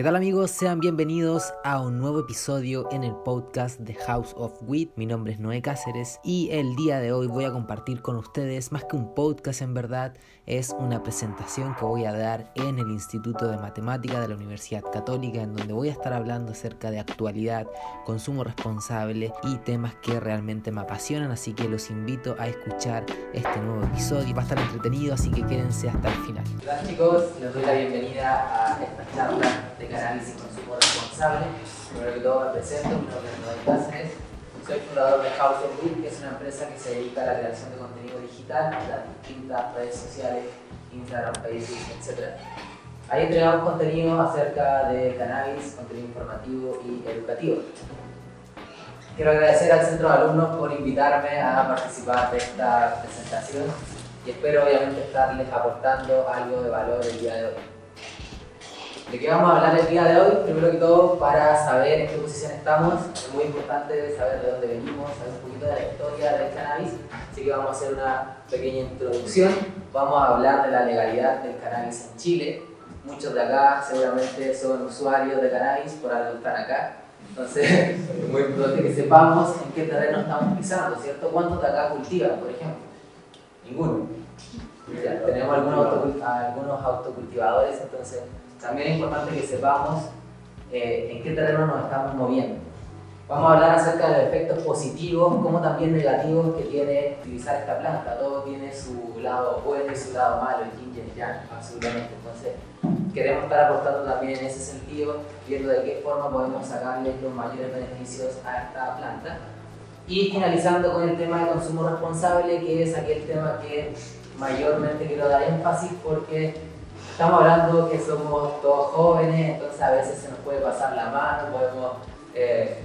¿Qué tal amigos? Sean bienvenidos a un nuevo episodio en el podcast de House of Wit. Mi nombre es Noé Cáceres y el día de hoy voy a compartir con ustedes, más que un podcast en verdad, es una presentación que voy a dar en el Instituto de Matemática de la Universidad Católica, en donde voy a estar hablando acerca de actualidad, consumo responsable y temas que realmente me apasionan, así que los invito a escuchar este nuevo episodio. Va a estar entretenido, así que quédense hasta el final. Hola chicos, les doy la bienvenida a esta charla de cannabis y consumo responsable. Primero que todo me presento, mi nombre es Cáceres. Soy fundador de House of Book, que es una empresa que se dedica a la creación de contenido digital en las distintas redes sociales, Instagram, Facebook, etc. Ahí entregamos contenido acerca de cannabis, contenido informativo y educativo. Quiero agradecer al Centro de Alumnos por invitarme a participar de esta presentación y espero obviamente estarles aportando algo de valor el día de hoy. ¿De qué vamos a hablar el día de hoy? Primero que todo, para saber en qué posición estamos, es muy importante saber de dónde venimos, saber un poquito de la historia del cannabis, así que vamos a hacer una pequeña introducción. Vamos a hablar de la legalidad del cannabis en Chile. Muchos de acá seguramente son usuarios de cannabis, por algo están acá. Entonces, es muy importante que sepamos en qué terreno estamos pisando, ¿cierto? ¿Cuántos de acá cultivan, por ejemplo? Ninguno. tenemos algunos, algunos autocultivadores, entonces también es importante que sepamos eh, en qué terreno nos estamos moviendo. Vamos a hablar acerca de los efectos positivos como también negativos que tiene utilizar esta planta. Todo tiene su lado bueno y su lado malo, el yin y el yang, absolutamente. Entonces, queremos estar aportando también en ese sentido, viendo de qué forma podemos sacarle los mayores beneficios a esta planta. Y finalizando con el tema de consumo responsable, que es aquel tema que mayormente quiero dar énfasis porque estamos hablando que somos todos jóvenes, entonces a veces se nos puede pasar la mano, podemos eh,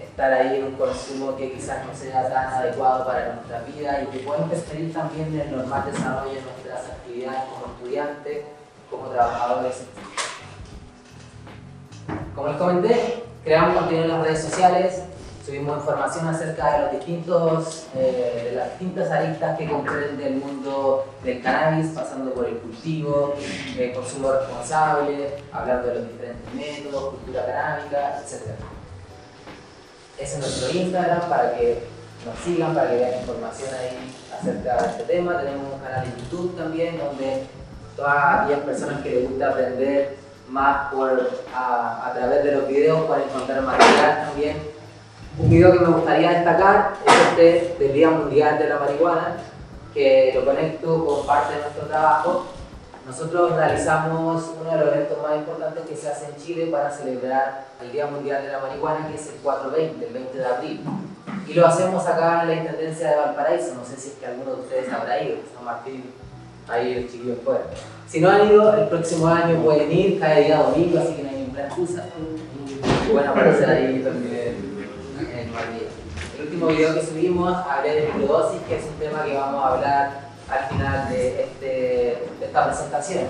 estar ahí en un consumo que quizás no sea tan adecuado para nuestra vida y que puede interferir también en el normal desarrollo de nuestras actividades como estudiantes, como trabajadores. Como les comenté, creamos contenido en las redes sociales, Subimos información acerca de, los distintos, eh, de las distintas aristas que comprende el mundo del cannabis, pasando por el cultivo, el consumo responsable, hablando de los diferentes métodos, cultura canábica, etc. Ese es nuestro Instagram para que nos sigan, para que vean información ahí acerca de este tema. Tenemos un canal de YouTube también donde todas aquellas personas que les gusta aprender más por, a, a través de los videos pueden encontrar material también un video que me gustaría destacar es este del Día Mundial de la Marihuana, que lo conecto con parte de nuestro trabajo. Nosotros realizamos uno de los eventos más importantes que se hace en Chile para celebrar el Día Mundial de la Marihuana, que es el 420, el 20 de abril. Y lo hacemos acá en la Intendencia de Valparaíso. No sé si es que alguno de ustedes habrá ido, San Martín, ahí el chiquillo fuera. Si no han ido, el próximo año pueden ir, cada día domingo, así que no hay ninguna excusa. Y bueno, aparecer ahí también último video que subimos hablé de microdosis, que es un tema que vamos a hablar al final de, este, de esta presentación.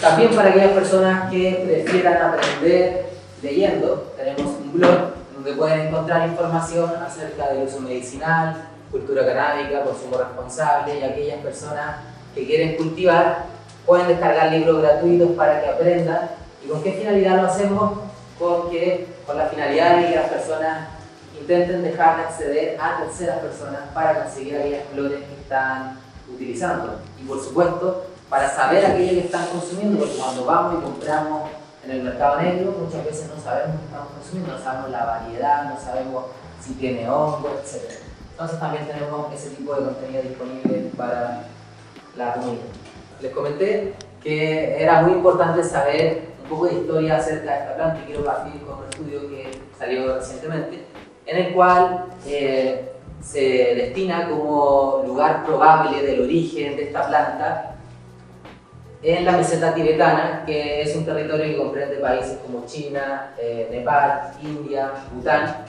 También para aquellas personas que prefieran aprender leyendo, tenemos un blog donde pueden encontrar información acerca del uso medicinal, cultura canábica, consumo responsable y aquellas personas que quieren cultivar pueden descargar libros gratuitos para que aprendan. ¿Y con qué finalidad lo hacemos? Porque con la finalidad de que las personas intenten dejar de acceder a terceras personas para conseguir aquellas flores que están utilizando. Y por supuesto, para saber aquello que están consumiendo, porque cuando vamos y compramos en el mercado negro, muchas veces no sabemos qué estamos consumiendo, no sabemos la variedad, no sabemos si tiene hongo, etc. Entonces también tenemos ese tipo de contenido disponible para la comunidad. Les comenté que era muy importante saber un poco de historia acerca de esta planta y quiero partir con un estudio que salió recientemente en el cual eh, se destina como lugar probable del origen de esta planta en la meseta tibetana, que es un territorio que comprende países como China, eh, Nepal, India, Bután.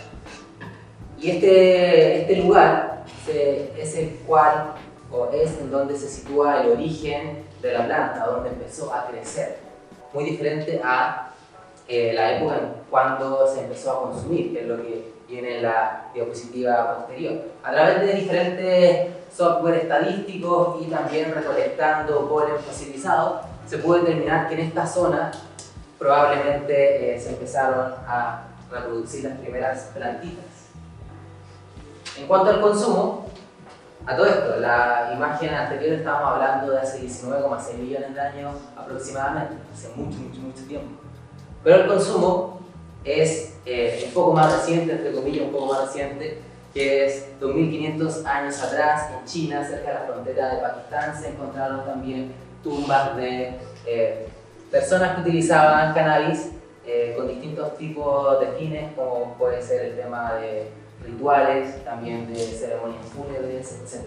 Y este, este lugar es el cual, o es en donde se sitúa el origen de la planta, donde empezó a crecer. Muy diferente a eh, la época en cuando se empezó a consumir, que es lo que viene la diapositiva posterior. A través de diferentes software estadísticos y también recolectando polen fosilizado, se puede determinar que en esta zona probablemente eh, se empezaron a reproducir las primeras plantitas. En cuanto al consumo, a todo esto, la imagen anterior estábamos hablando de hace 19,6 millones de años aproximadamente, hace mucho, mucho, mucho tiempo. Pero el consumo es eh, un poco más reciente, entre comillas, un poco más reciente, que es 2.500 años atrás en China, cerca de la frontera de Pakistán, se encontraron también tumbas de eh, personas que utilizaban cannabis eh, con distintos tipos de fines, como puede ser el tema de rituales, también de ceremonias fúnebres, etc.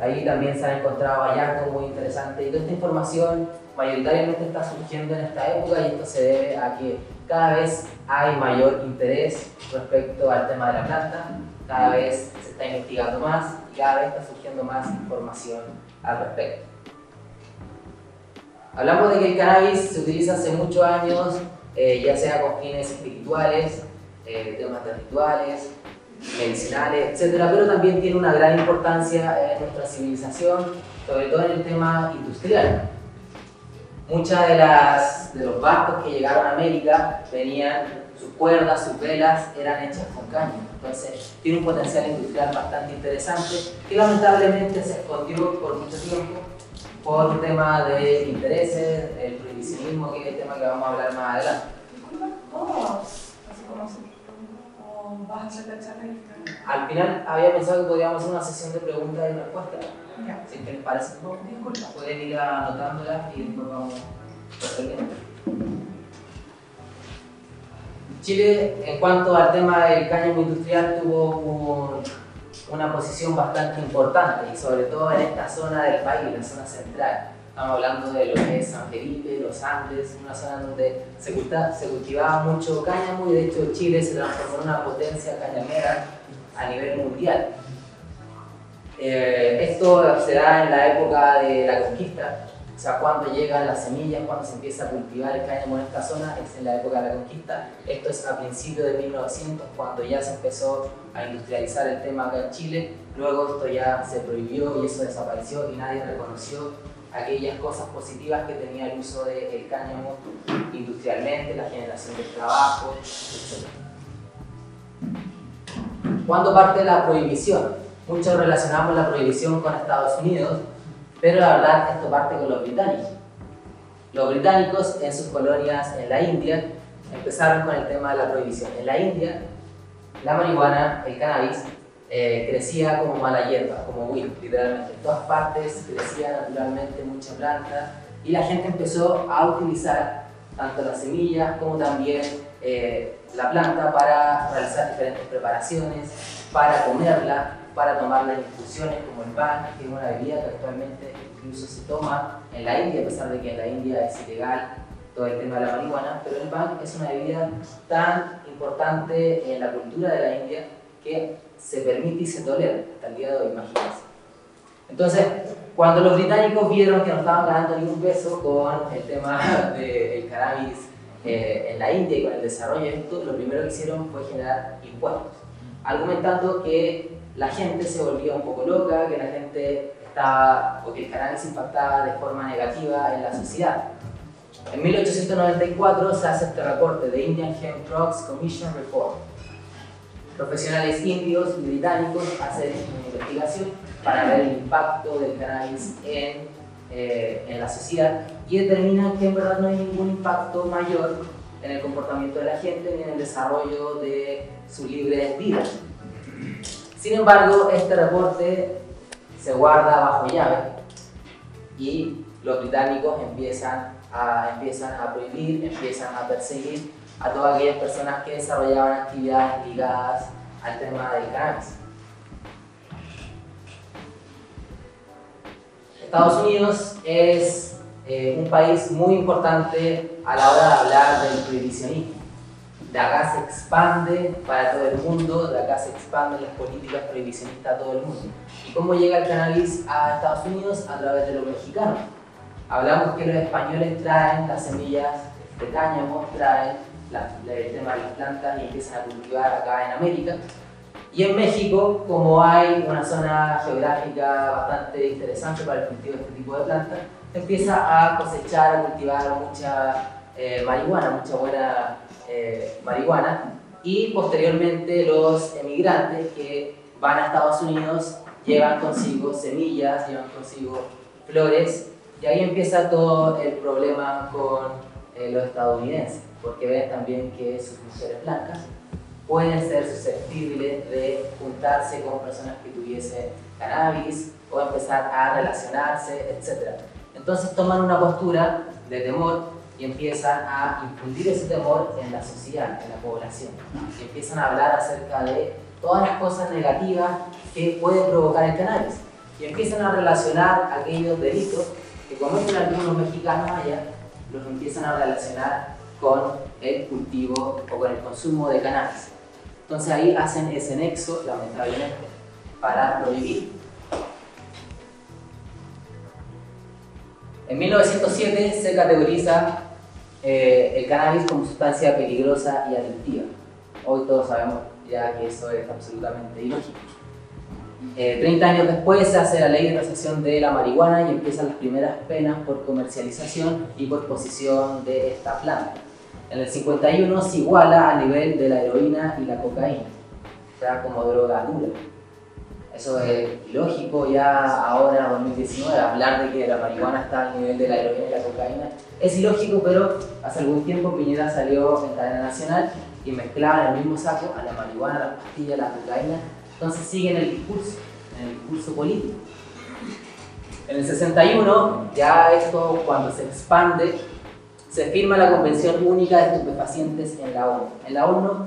Ahí también se han encontrado hallazgos muy interesantes y toda esta información mayoritariamente está surgiendo en esta época y esto se debe a que cada vez hay mayor interés respecto al tema de la planta, cada vez se está investigando más y cada vez está surgiendo más información al respecto. Hablamos de que el cannabis se utiliza hace muchos años, eh, ya sea con fines espirituales, eh, temas de rituales, medicinales, etc. Pero también tiene una gran importancia en nuestra civilización, sobre todo en el tema industrial. Muchas de, las, de los barcos que llegaron a América venían, sus cuerdas, sus velas eran hechas con caña. Entonces tiene un potencial industrial bastante interesante que lamentablemente se escondió por mucho tiempo por tema de intereses, el prohibicionismo, que es el tema que vamos a hablar más adelante. Al final había pensado que podíamos hacer una sesión de preguntas y respuestas. Si les parece, pueden ir anotándolas y después vamos resolviendo. Chile, en cuanto al tema del cáñamo industrial, tuvo una posición bastante importante y sobre todo en esta zona del país, la zona central. Estamos hablando de lo que es San Felipe, los Andes, una zona donde se, se cultivaba mucho cáñamo y de hecho Chile se transformó en una potencia cañamera a nivel mundial. Eh, esto se da en la época de la conquista, o sea, cuando llegan las semillas, cuando se empieza a cultivar el cáñamo en esta zona, es en la época de la conquista. Esto es a principios de 1900, cuando ya se empezó a industrializar el tema acá en Chile. Luego esto ya se prohibió y eso desapareció y nadie reconoció aquellas cosas positivas que tenía el uso del cáñamo industrialmente, la generación de trabajo, etc. ¿Cuándo parte la prohibición? Muchos relacionamos la prohibición con Estados Unidos, pero la verdad esto parte con los británicos. Los británicos en sus colonias en la India empezaron con el tema de la prohibición. En la India, la marihuana, el cannabis, eh, crecía como mala hierba, como weed, literalmente. En todas partes crecía naturalmente mucha planta y la gente empezó a utilizar tanto las semillas como también eh, la planta para realizar diferentes preparaciones, para comerla, para tomar las infusiones como el pan, que es una bebida que actualmente incluso se toma en la India, a pesar de que en la India es ilegal todo el tema de la marihuana, pero el pan es una bebida tan importante en la cultura de la India que se permite y se tolera hasta el día de hoy, imagínense. Entonces, cuando los británicos vieron que no estaban ganando ningún peso con el tema del cannabis eh, en la India y con el desarrollo de esto, lo primero que hicieron fue generar impuestos, argumentando que la gente se volvía un poco loca, que la gente estaba, o que el cannabis impactaba de forma negativa en la sociedad. En 1894 se hace este reporte de Indian Hemp Drugs Commission Report, profesionales indios y británicos hacen una investigación para ver el impacto del cannabis en, eh, en la sociedad y determinan que en verdad no hay ningún impacto mayor en el comportamiento de la gente ni en el desarrollo de su libre vida. Sin embargo, este reporte se guarda bajo llave y los británicos empiezan a, prohibir, empiezan a perseguir a todas aquellas personas que desarrollaban actividades ligadas al tema del cannabis. Estados Unidos es eh, un país muy importante a la hora de hablar del prohibicionismo. De acá se expande para todo el mundo, de acá se expanden las políticas prohibicionistas a todo el mundo. ¿Y cómo llega el cannabis a Estados Unidos? A través de los mexicanos. Hablamos que los españoles traen las semillas de cáñamo, traen el tema de las plantas y empiezan a cultivar acá en América. Y en México, como hay una zona geográfica bastante interesante para el cultivo de este tipo de plantas, empieza a cosechar, a cultivar mucha eh, marihuana, mucha buena eh, marihuana, y posteriormente los emigrantes que van a Estados Unidos llevan consigo semillas, llevan consigo flores, y ahí empieza todo el problema con eh, los estadounidenses, porque ven también que sus mujeres blancas pueden ser susceptibles de juntarse con personas que tuviesen cannabis o empezar a relacionarse, etc. Entonces toman una postura de temor y empiezan a infundir ese temor en la sociedad, en la población. Y empiezan a hablar acerca de todas las cosas negativas que puede provocar el cannabis. Y empiezan a relacionar aquellos delitos que cometen algunos mexicanos allá, los empiezan a relacionar con el cultivo o con el consumo de cannabis. Entonces ahí hacen ese nexo, lamentablemente, para prohibir. En 1907 se categoriza eh, el cannabis como sustancia peligrosa y adictiva. Hoy todos sabemos ya que eso es absolutamente ilógico. Eh, 30 años después se hace la ley de tasación de la marihuana y empiezan las primeras penas por comercialización y por posesión de esta planta. En el 51 se iguala al nivel de la heroína y la cocaína, ya como droga dura. Eso es ilógico ya ahora, en 2019, hablar de que la marihuana está al nivel de la heroína y la cocaína. Es ilógico, pero hace algún tiempo Piñera salió en cadena nacional y mezclaba en el mismo saco a la marihuana, la pastilla, la cocaína. Entonces sigue en el discurso, en el discurso político. En el 61, ya esto cuando se expande, se firma la Convención Única de Estupefacientes en la ONU. En la ONU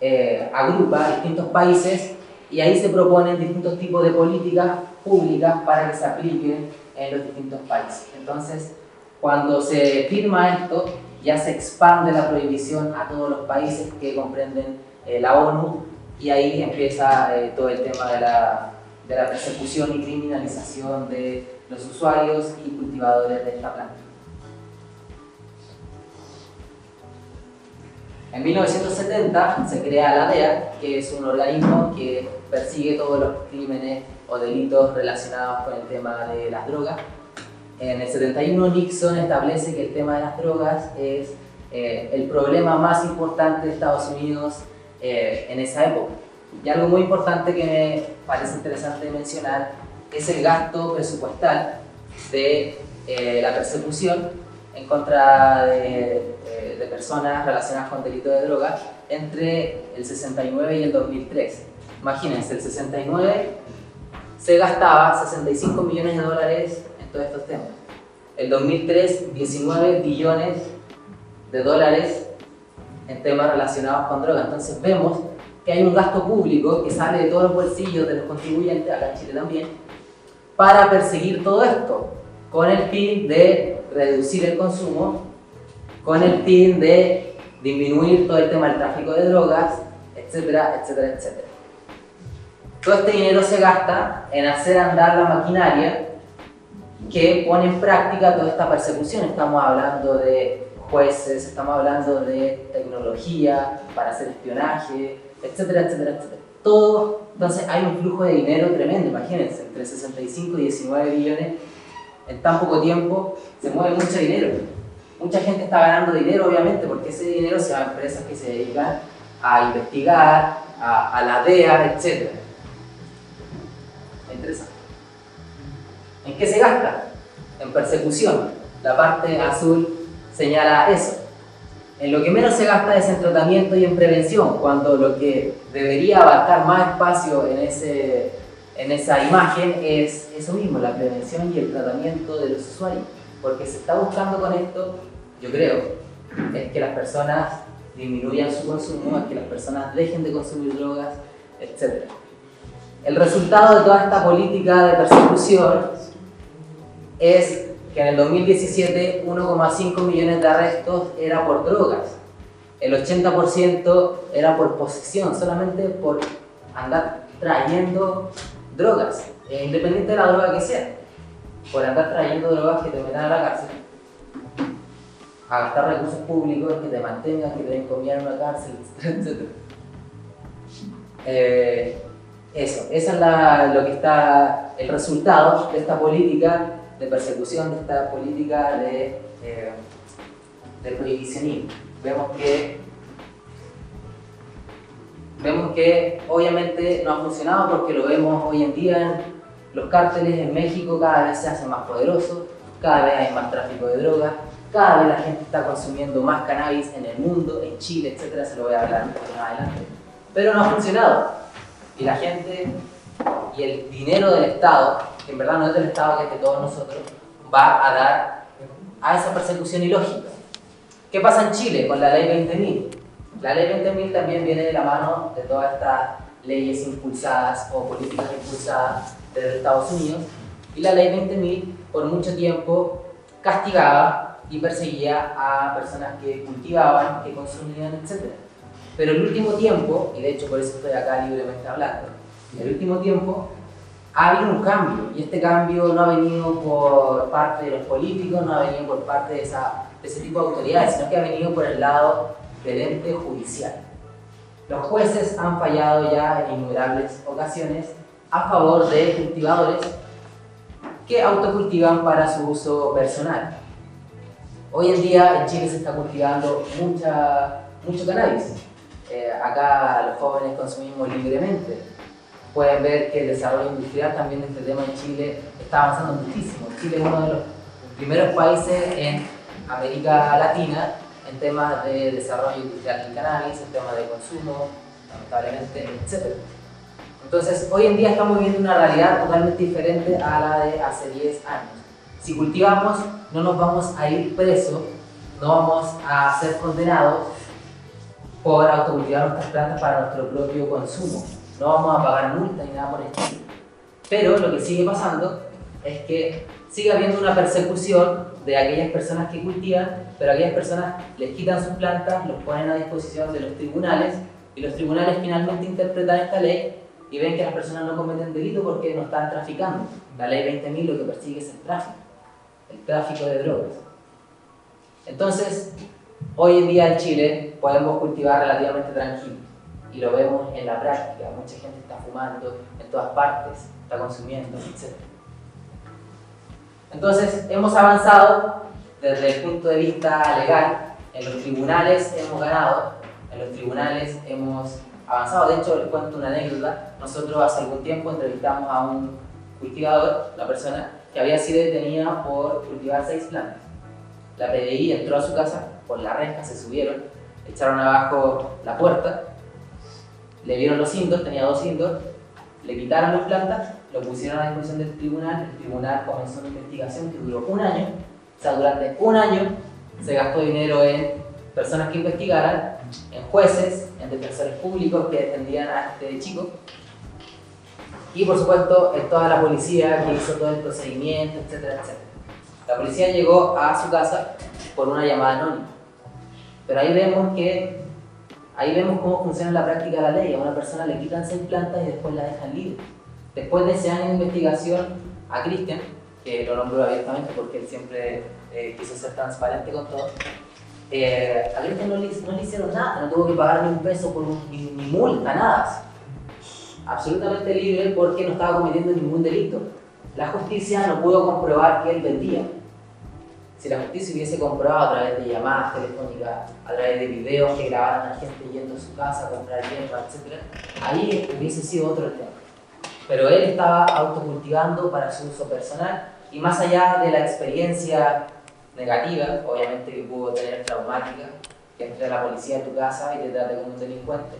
eh, agrupa distintos países y ahí se proponen distintos tipos de políticas públicas para que se apliquen en los distintos países. Entonces, cuando se firma esto, ya se expande la prohibición a todos los países que comprenden eh, la ONU y ahí empieza eh, todo el tema de la, de la persecución y criminalización de los usuarios y cultivadores de esta planta. En 1970 se crea la DEA, que es un organismo que persigue todos los crímenes o delitos relacionados con el tema de las drogas. En el 71 Nixon establece que el tema de las drogas es eh, el problema más importante de Estados Unidos eh, en esa época. Y algo muy importante que me parece interesante mencionar es el gasto presupuestal de eh, la persecución en contra de, de personas relacionadas con delitos de drogas entre el 69 y el 2003. Imagínense, el 69 se gastaba 65 millones de dólares en todos estos temas. El 2003, 19 billones de dólares en temas relacionados con drogas. Entonces vemos que hay un gasto público que sale de todos los bolsillos de los contribuyentes, acá en Chile también, para perseguir todo esto, con el fin de reducir el consumo, con el fin de disminuir todo el tema del tráfico de drogas, etcétera, etcétera, etcétera. Todo este dinero se gasta en hacer andar la maquinaria que pone en práctica toda esta persecución. Estamos hablando de jueces, estamos hablando de tecnología para hacer espionaje, etcétera, etcétera, etcétera. Todo, entonces hay un flujo de dinero tremendo, imagínense, entre 65 y 19 billones en tan poco tiempo se mueve mucho dinero. Mucha gente está ganando dinero, obviamente, porque ese dinero se va a empresas que se dedican a investigar, a, a la DEA, etcétera. Interesante. ¿En qué se gasta? En persecución. La parte azul señala eso. En lo que menos se gasta es en tratamiento y en prevención, cuando lo que debería abarcar más espacio en, ese, en esa imagen es eso mismo, la prevención y el tratamiento de los usuarios. Porque se está buscando con esto, yo creo, es que las personas disminuyan su consumo, es que las personas dejen de consumir drogas, etc. El resultado de toda esta política de persecución es que en el 2017 1,5 millones de arrestos era por drogas. El 80% era por posesión, solamente por andar trayendo drogas, eh, independiente de la droga que sea. Por andar trayendo drogas que te metan a la cárcel, a gastar recursos públicos que te mantengan, que te den comida en una cárcel, etc. Eh, eso, esa es la, lo que está el resultado de esta política de persecución, de esta política de, eh, del prohibicionismo. Vemos que, vemos que obviamente no ha funcionado porque lo vemos hoy en día en los cárteles en México cada vez se hacen más poderosos, cada vez hay más tráfico de drogas, cada vez la gente está consumiendo más cannabis en el mundo, en Chile, etcétera, se lo voy a hablar un poco más adelante. Pero no ha funcionado. Y la gente y el dinero del Estado, que en verdad no es del Estado, que es de todos nosotros, va a dar a esa persecución ilógica. ¿Qué pasa en Chile con la ley 20.000? La ley 20.000 también viene de la mano de todas estas leyes impulsadas o políticas impulsadas desde Estados Unidos y la ley 20.000 por mucho tiempo castigaba y perseguía a personas que cultivaban, que consumían, etc. Pero el último tiempo, y de hecho por eso estoy acá libremente hablando, en el último tiempo ha habido un cambio y este cambio no ha venido por parte de los políticos, no ha venido por parte de, esa, de ese tipo de autoridades, sino que ha venido por el lado del ente judicial. Los jueces han fallado ya en innumerables ocasiones a favor de cultivadores que autocultivan para su uso personal. Hoy en día en Chile se está cultivando mucha, mucho cannabis. Eh, acá los jóvenes consumimos libremente. Pueden ver que el desarrollo industrial también de este tema en Chile está avanzando muchísimo. Chile es uno de los primeros países en América Latina en temas de desarrollo industrial del cannabis, en temas de consumo, lamentablemente, etc. Entonces, hoy en día estamos viviendo una realidad totalmente diferente a la de hace 10 años. Si cultivamos, no nos vamos a ir presos, no vamos a ser condenados por autocultivar nuestras plantas para nuestro propio consumo. No vamos a pagar multa ni nada por el estilo. Pero lo que sigue pasando es que sigue habiendo una persecución de aquellas personas que cultivan, pero aquellas personas les quitan sus plantas, los ponen a disposición de los tribunales y los tribunales finalmente interpretan esta ley y ven que las personas no cometen delito porque no están traficando. La ley 20.000 lo que persigue es el tráfico, el tráfico de drogas. Entonces, hoy en día en Chile podemos cultivar relativamente tranquilo y lo vemos en la práctica. Mucha gente está fumando en todas partes, está consumiendo, etc. Entonces, hemos avanzado desde el punto de vista legal. En los tribunales hemos ganado, en los tribunales hemos avanzado. De hecho, les cuento una anécdota. Nosotros hace algún tiempo entrevistamos a un cultivador, la persona, que había sido detenida por cultivar seis plantas. La PDI entró a su casa por la reja, se subieron, echaron abajo la puerta, le vieron los indos, tenía dos indos, le quitaron las plantas, lo pusieron a disposición del tribunal, el tribunal comenzó una investigación que duró un año, o sea, durante un año se gastó dinero en personas que investigaran, en jueces, en defensores públicos que defendían a este chico, y por supuesto en toda la policía que hizo todo el procedimiento, etcétera, etcétera. La policía llegó a su casa por una llamada anónima, pero ahí vemos que ahí vemos cómo funciona la práctica de la ley. A una persona le quitan seis plantas y después la dejan libre. Después de ese año de investigación, a Cristian, que lo nombró abiertamente porque él siempre eh, quiso ser transparente con todo, eh, a Cristian no, le, hicieron nada, no tuvo que pagar ni un peso por ni, ni, multa, nada. Absolutamente libre porque no estaba cometiendo ningún delito. La justicia no pudo comprobar que él vendía. Si la justicia hubiese comprobado a través de llamadas telefónicas, a través de videos que grabaran a gente yendo a su casa a comprar hierba, etc., ahí hubiese sido otro tema. Pero él estaba autocultivando para su uso personal y más allá de la experiencia negativa, obviamente que pudo tener traumática, que entre la policía en tu casa y te trate como un delincuente,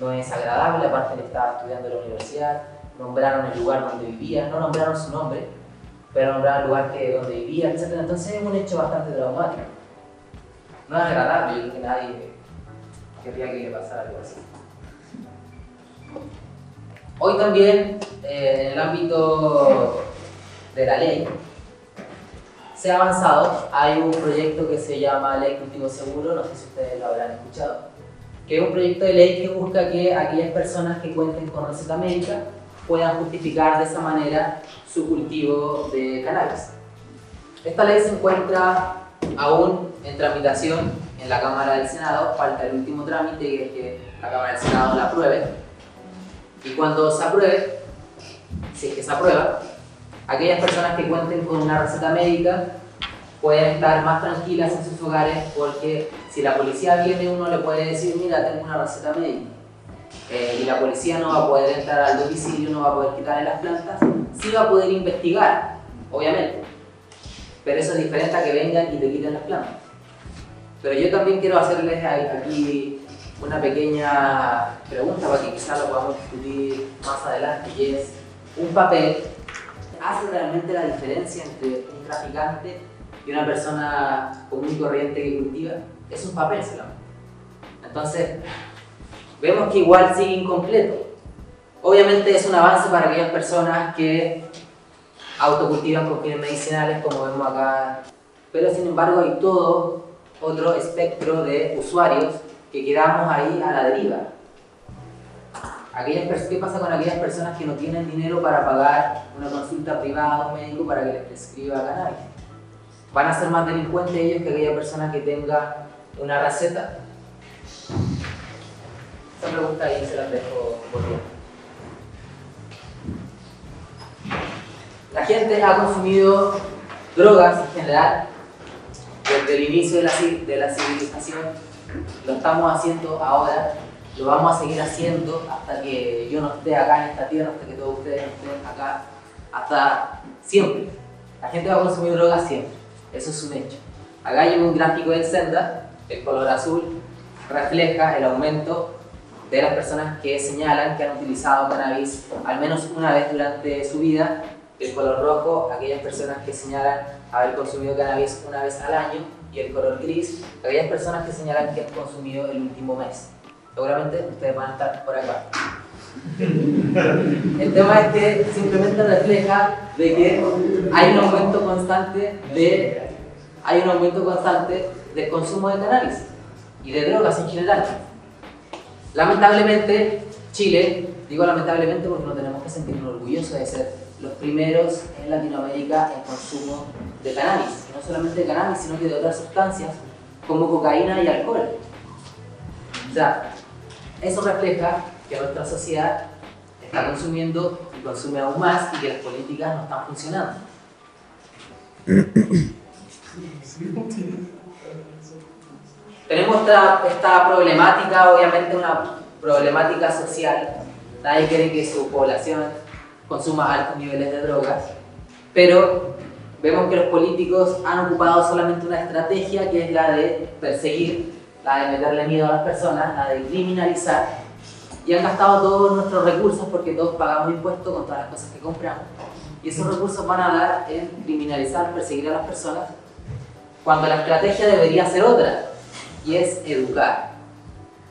no es agradable, aparte él estaba estudiando en la universidad, nombraron el lugar donde vivía, no nombraron su nombre, pero nombraron el lugar que, donde vivía, etc. Entonces es un hecho bastante traumático. No es agradable, yo creo que nadie querría que le pasara algo así. Hoy también, eh, en el ámbito de la ley, se ha avanzado. Hay un proyecto que se llama Ley Cultivo Seguro, no sé si ustedes lo habrán escuchado, que es un proyecto de ley que busca que aquellas personas que cuenten con receta médica puedan justificar de esa manera su cultivo de cannabis. Esta ley se encuentra aún en tramitación en la Cámara del Senado, falta el último trámite que es que la Cámara del Senado la apruebe. Y cuando se apruebe, si es que se aprueba, aquellas personas que cuenten con una receta médica pueden estar más tranquilas en sus hogares porque si la policía viene uno le puede decir, mira, tengo una receta médica. Eh, y la policía no va a poder entrar al domicilio, no va a poder quitarle las plantas, sí va a poder investigar, obviamente. Pero eso es diferente a que vengan y te quiten las plantas. Pero yo también quiero hacerles aquí una pequeña pregunta para que quizás lo podamos discutir más adelante, y es, ¿un papel hace realmente la diferencia entre un traficante y una persona común y corriente que cultiva? Es un papel solamente. Entonces, vemos que igual sigue incompleto. Obviamente es un avance para aquellas personas que autocultivan con fines medicinales, como vemos acá, pero sin embargo hay todo otro espectro de usuarios que quedamos ahí a la deriva. ¿Qué pasa con aquellas personas que no tienen dinero para pagar una consulta privada a un médico para que les prescriba cannabis? ¿Van a ser más delincuentes ellos que aquella persona que tenga una receta? Esa pregunta ahí se la dejo por La gente ha consumido drogas en general desde el inicio de la, de la civilización. Lo estamos haciendo ahora, lo vamos a seguir haciendo hasta que yo no esté acá en esta tierra, hasta que todos ustedes estén acá, hasta siempre. La gente va a consumir drogas siempre, eso es un hecho. Acá hay un gráfico de Senda, el color azul refleja el aumento de las personas que señalan que han utilizado cannabis al menos una vez durante su vida el color rojo, aquellas personas que señalan haber consumido cannabis una vez al año, y el color gris, aquellas personas que señalan que han consumido el último mes. Seguramente ustedes van a estar por acá. El tema es que simplemente refleja de que hay un aumento constante de hay un aumento constante del consumo de cannabis y de drogas en general. Lamentablemente, Chile, digo lamentablemente porque no tenemos que sentirnos orgullosos de ser los primeros en Latinoamérica en consumo de cannabis. No solamente de cannabis, sino que de otras sustancias como cocaína y alcohol. O sea, eso refleja que nuestra sociedad está consumiendo y consume aún más y que las políticas no están funcionando. Tenemos esta, esta problemática, obviamente una problemática social. Nadie quiere que su población consuma altos niveles de drogas, pero vemos que los políticos han ocupado solamente una estrategia que es la de perseguir, la de meterle miedo a las personas, la de criminalizar, y han gastado todos nuestros recursos porque todos pagamos impuestos con todas las cosas que compramos. Y esos recursos van a dar en criminalizar, perseguir a las personas, cuando la estrategia debería ser otra, y es educar.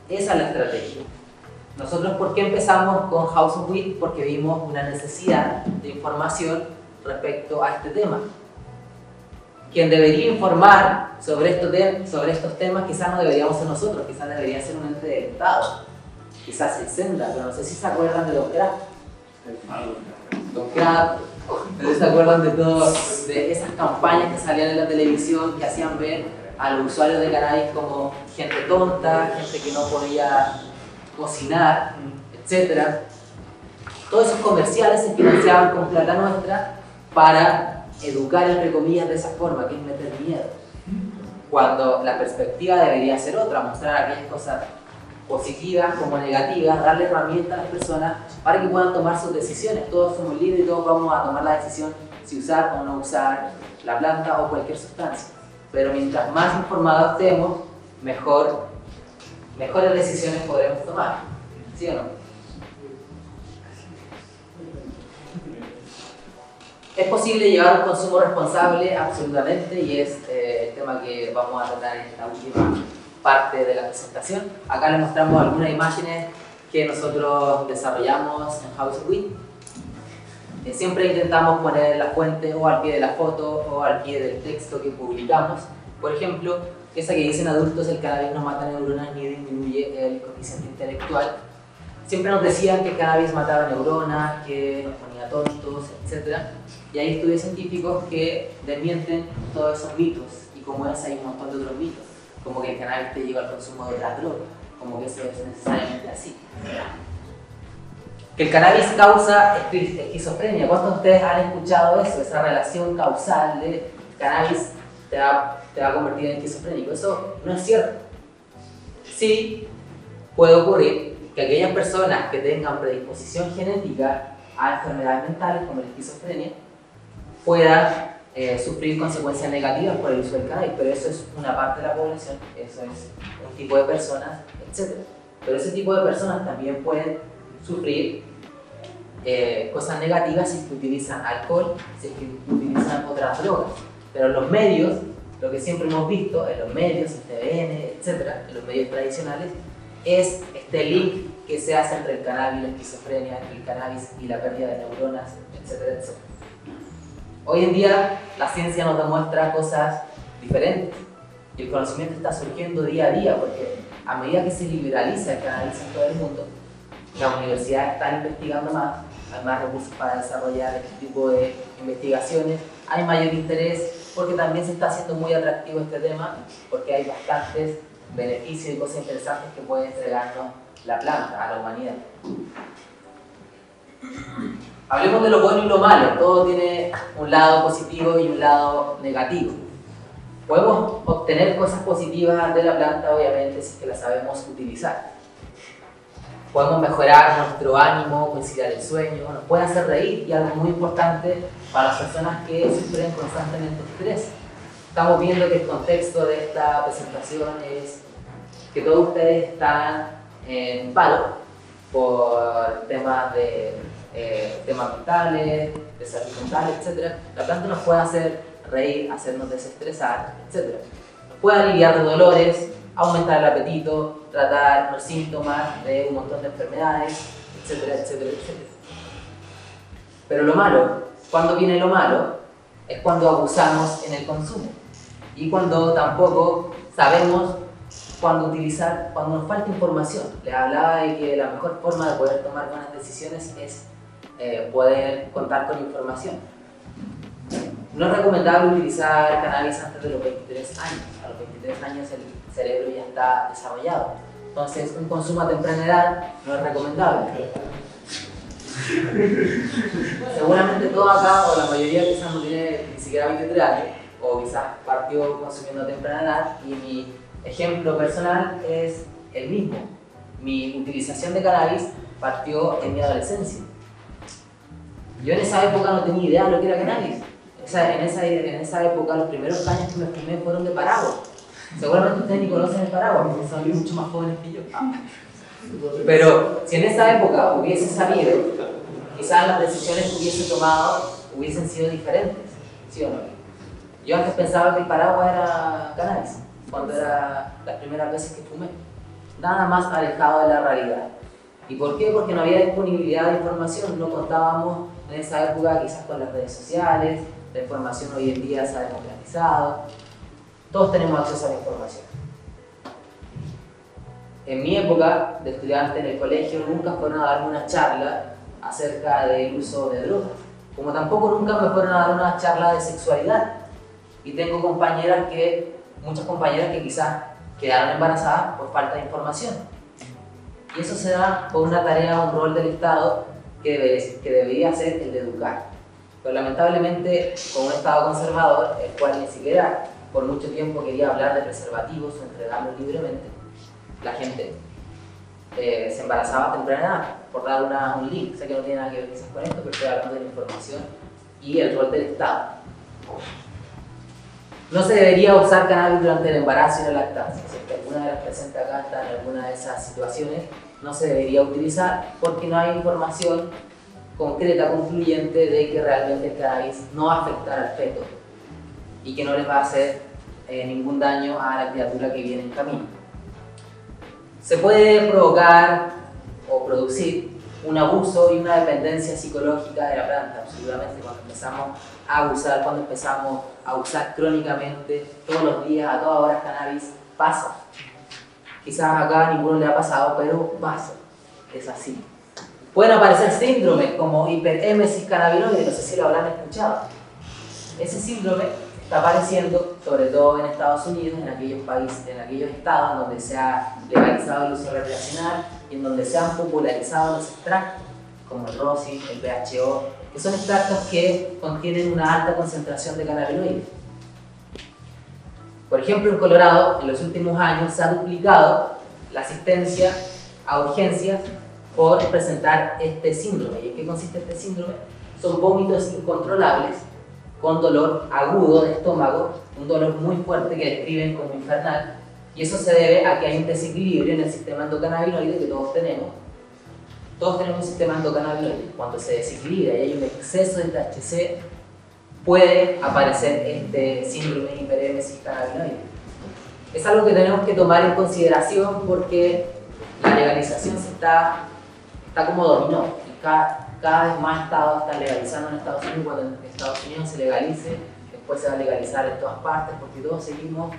Esa es la estrategia. Nosotros, ¿por qué empezamos con House of Wheat? Porque vimos una necesidad de información respecto a este tema. Quien debería informar sobre, estos, sobre estos temas quizás no deberíamos ser nosotros, quizás debería ser un ente del Estado, quizás el Senda, pero no sé si se acuerdan de los CRAP. Los CRAP, no se acuerdan de, todas de esas campañas que salían en la televisión que hacían ver a los usuarios de cannabis como gente tonta, gente que no podía cocinar, etc. Todos esos comerciales se financiaban con plata nuestra para educar, entre comillas, de esa forma, que es meter miedo. Cuando la perspectiva debería ser otra, mostrar aquellas cosas positivas como negativas, darle herramientas a las personas para que puedan tomar sus decisiones. Todos somos libres y todos vamos a tomar la decisión si usar o no usar la planta o cualquier sustancia. Pero mientras más informados estemos, mejor mejores decisiones podremos tomar. ¿Sí o no? ¿Es posible llevar un consumo responsable? Absolutamente, y es eh, el tema que vamos a tratar en esta última parte de la presentación. Acá les mostramos algunas imágenes que nosotros desarrollamos en House of eh, siempre intentamos poner la fuente o al pie de la foto o al pie del texto que publicamos. Por ejemplo, esa que dicen adultos el cannabis no mata neuronas ni disminuye el coeficiente intelectual. Siempre nos decían que el cannabis mataba neuronas, que nos ponía tontos, etc. Y hay estudios científicos que desmienten todos esos mitos. Y como es, hay un montón de otros mitos. Como que el cannabis te lleva al consumo de otras drogas. Como que eso es necesariamente así. Que el cannabis causa esquizofrenia. ¿Cuántos de ustedes han escuchado eso? Esa relación causal de cannabis te va, te va a convertir en esquizofrénico. Eso no es cierto. Sí puede ocurrir que aquellas personas que tengan predisposición genética a enfermedades mentales como la esquizofrenia puedan eh, sufrir consecuencias negativas por el uso del cannabis, pero eso es una parte de la población, eso es un tipo de personas, etc. Pero ese tipo de personas también pueden sufrir eh, cosas negativas si utilizan alcohol, si utilizan otras drogas. Pero los medios, lo que siempre hemos visto en los medios, en TVN, etc., en los medios tradicionales, es este link que se hace entre el cannabis la esquizofrenia, el cannabis y la pérdida de neuronas, etcétera. Hoy en día la ciencia nos demuestra cosas diferentes y el conocimiento está surgiendo día a día porque a medida que se liberaliza el cannabis en todo el mundo, las universidades están investigando más, hay más recursos para desarrollar este tipo de investigaciones, hay mayor interés porque también se está haciendo muy atractivo este tema porque hay bastantes beneficios y cosas interesantes que puede entregarnos la planta a la humanidad. Hablemos de lo bueno y lo malo, todo tiene un lado positivo y un lado negativo. Podemos obtener cosas positivas de la planta, obviamente, si es que la sabemos utilizar. Podemos mejorar nuestro ánimo, conciliar el sueño, nos puede hacer reír y algo muy importante para las personas que sufren constantemente estrés. Estamos viendo que el contexto de esta presentación es que todos ustedes están en paro por temas de eh, temas mentales, de salud mental, etc. La planta nos puede hacer reír, hacernos desestresar, etc. Nos puede aliviar de dolores, aumentar el apetito, tratar los síntomas de un montón de enfermedades, etcétera, etcétera, etcétera. Pero lo malo, cuando viene lo malo, es cuando abusamos en el consumo y cuando tampoco sabemos cuando utilizar, cuando nos falta información. Les hablaba de que la mejor forma de poder tomar buenas decisiones es eh, poder contar con información. No es recomendable utilizar cannabis antes de los 23 años. A los 23 años el cerebro ya está desarrollado. Entonces, un consumo a temprana edad no es recomendable. Seguramente todo acá, o la mayoría quizás no tiene ni siquiera 23 años, o quizás partió consumiendo temprana edad, y mi ejemplo personal es el mismo. Mi utilización de cannabis partió en mi adolescencia. Yo en esa época no tenía idea de lo que era cannabis. en, esa, en esa época los primeros años que me fumé fueron de paraguas. Seguramente ustedes ni conocen el paraguas porque son mucho más jóvenes que yo. Pero si en esa época hubiese sabido, quizás las decisiones que hubiese tomado hubiesen sido diferentes, ¿sí o no? Yo antes pensaba que el paraguas era cannabis cuando era las primeras veces que fumé. Nada más alejado de la realidad. ¿Y por qué? Porque no había disponibilidad de información, no contábamos en esa época quizás con las redes sociales, la información hoy en día se ha democratizado, todos tenemos acceso a la información. En mi época de estudiante en el colegio nunca fueron a darme una charla acerca del uso de drogas, como tampoco nunca me fueron a dar una charla de sexualidad. Y tengo compañeras que muchas compañeras que quizás quedaron embarazadas por falta de información. Y eso se da por una tarea, un rol del Estado que, que debería ser el de educar. Pero lamentablemente, con un Estado conservador, el cual ni siquiera por mucho tiempo quería hablar de preservativos o entregarlos libremente, la gente eh, se embarazaba a temprana edad, por dar una, un link. Sé que no tiene nada que ver quizás con esto, pero estoy hablando de la información y el rol del Estado. No se debería usar cannabis durante el embarazo y la lactancia. Si alguna de las presentes acá está en alguna de esas situaciones, no se debería utilizar porque no hay información concreta, concluyente de que realmente el cannabis no va a afectar al feto y que no les va a hacer eh, ningún daño a la criatura que viene en camino. Se puede provocar o producir un abuso y una dependencia psicológica de la planta, absolutamente, cuando empezamos a abusar, cuando empezamos a usar crónicamente, todos los días, a todas horas cannabis, pasa. Quizás acá a ninguno le ha pasado, pero pasa. Es así. Pueden aparecer síndromes como hiperémesis cannabinoide, no sé si lo habrán escuchado. Ese síndrome está apareciendo sobre todo en Estados Unidos, en aquellos países, en aquellos estados donde se ha legalizado el uso recreacional y en donde se han popularizado los extractos, como el rosin, el BHO, que son extractos que contienen una alta concentración de cannabinoides. Por ejemplo, en Colorado, en los últimos años se ha duplicado la asistencia a urgencias por presentar este síndrome. ¿Y en qué consiste este síndrome? Son vómitos incontrolables con dolor agudo de estómago, un dolor muy fuerte que describen como infernal, y eso se debe a que hay un desequilibrio en el sistema endocannabinoide que todos tenemos. Todos tenemos un sistema endocannabinoide. Cuando se desequilibra y hay un exceso de THC, puede aparecer este síndrome de hiperémesis cannabinoide. Es algo que tenemos que tomar en consideración porque la legalización se está, está como dominó. Cada, cada vez más estados están legalizando en Estados Unidos. Cuando en Estados Unidos se legalice, después se va a legalizar en todas partes porque todos seguimos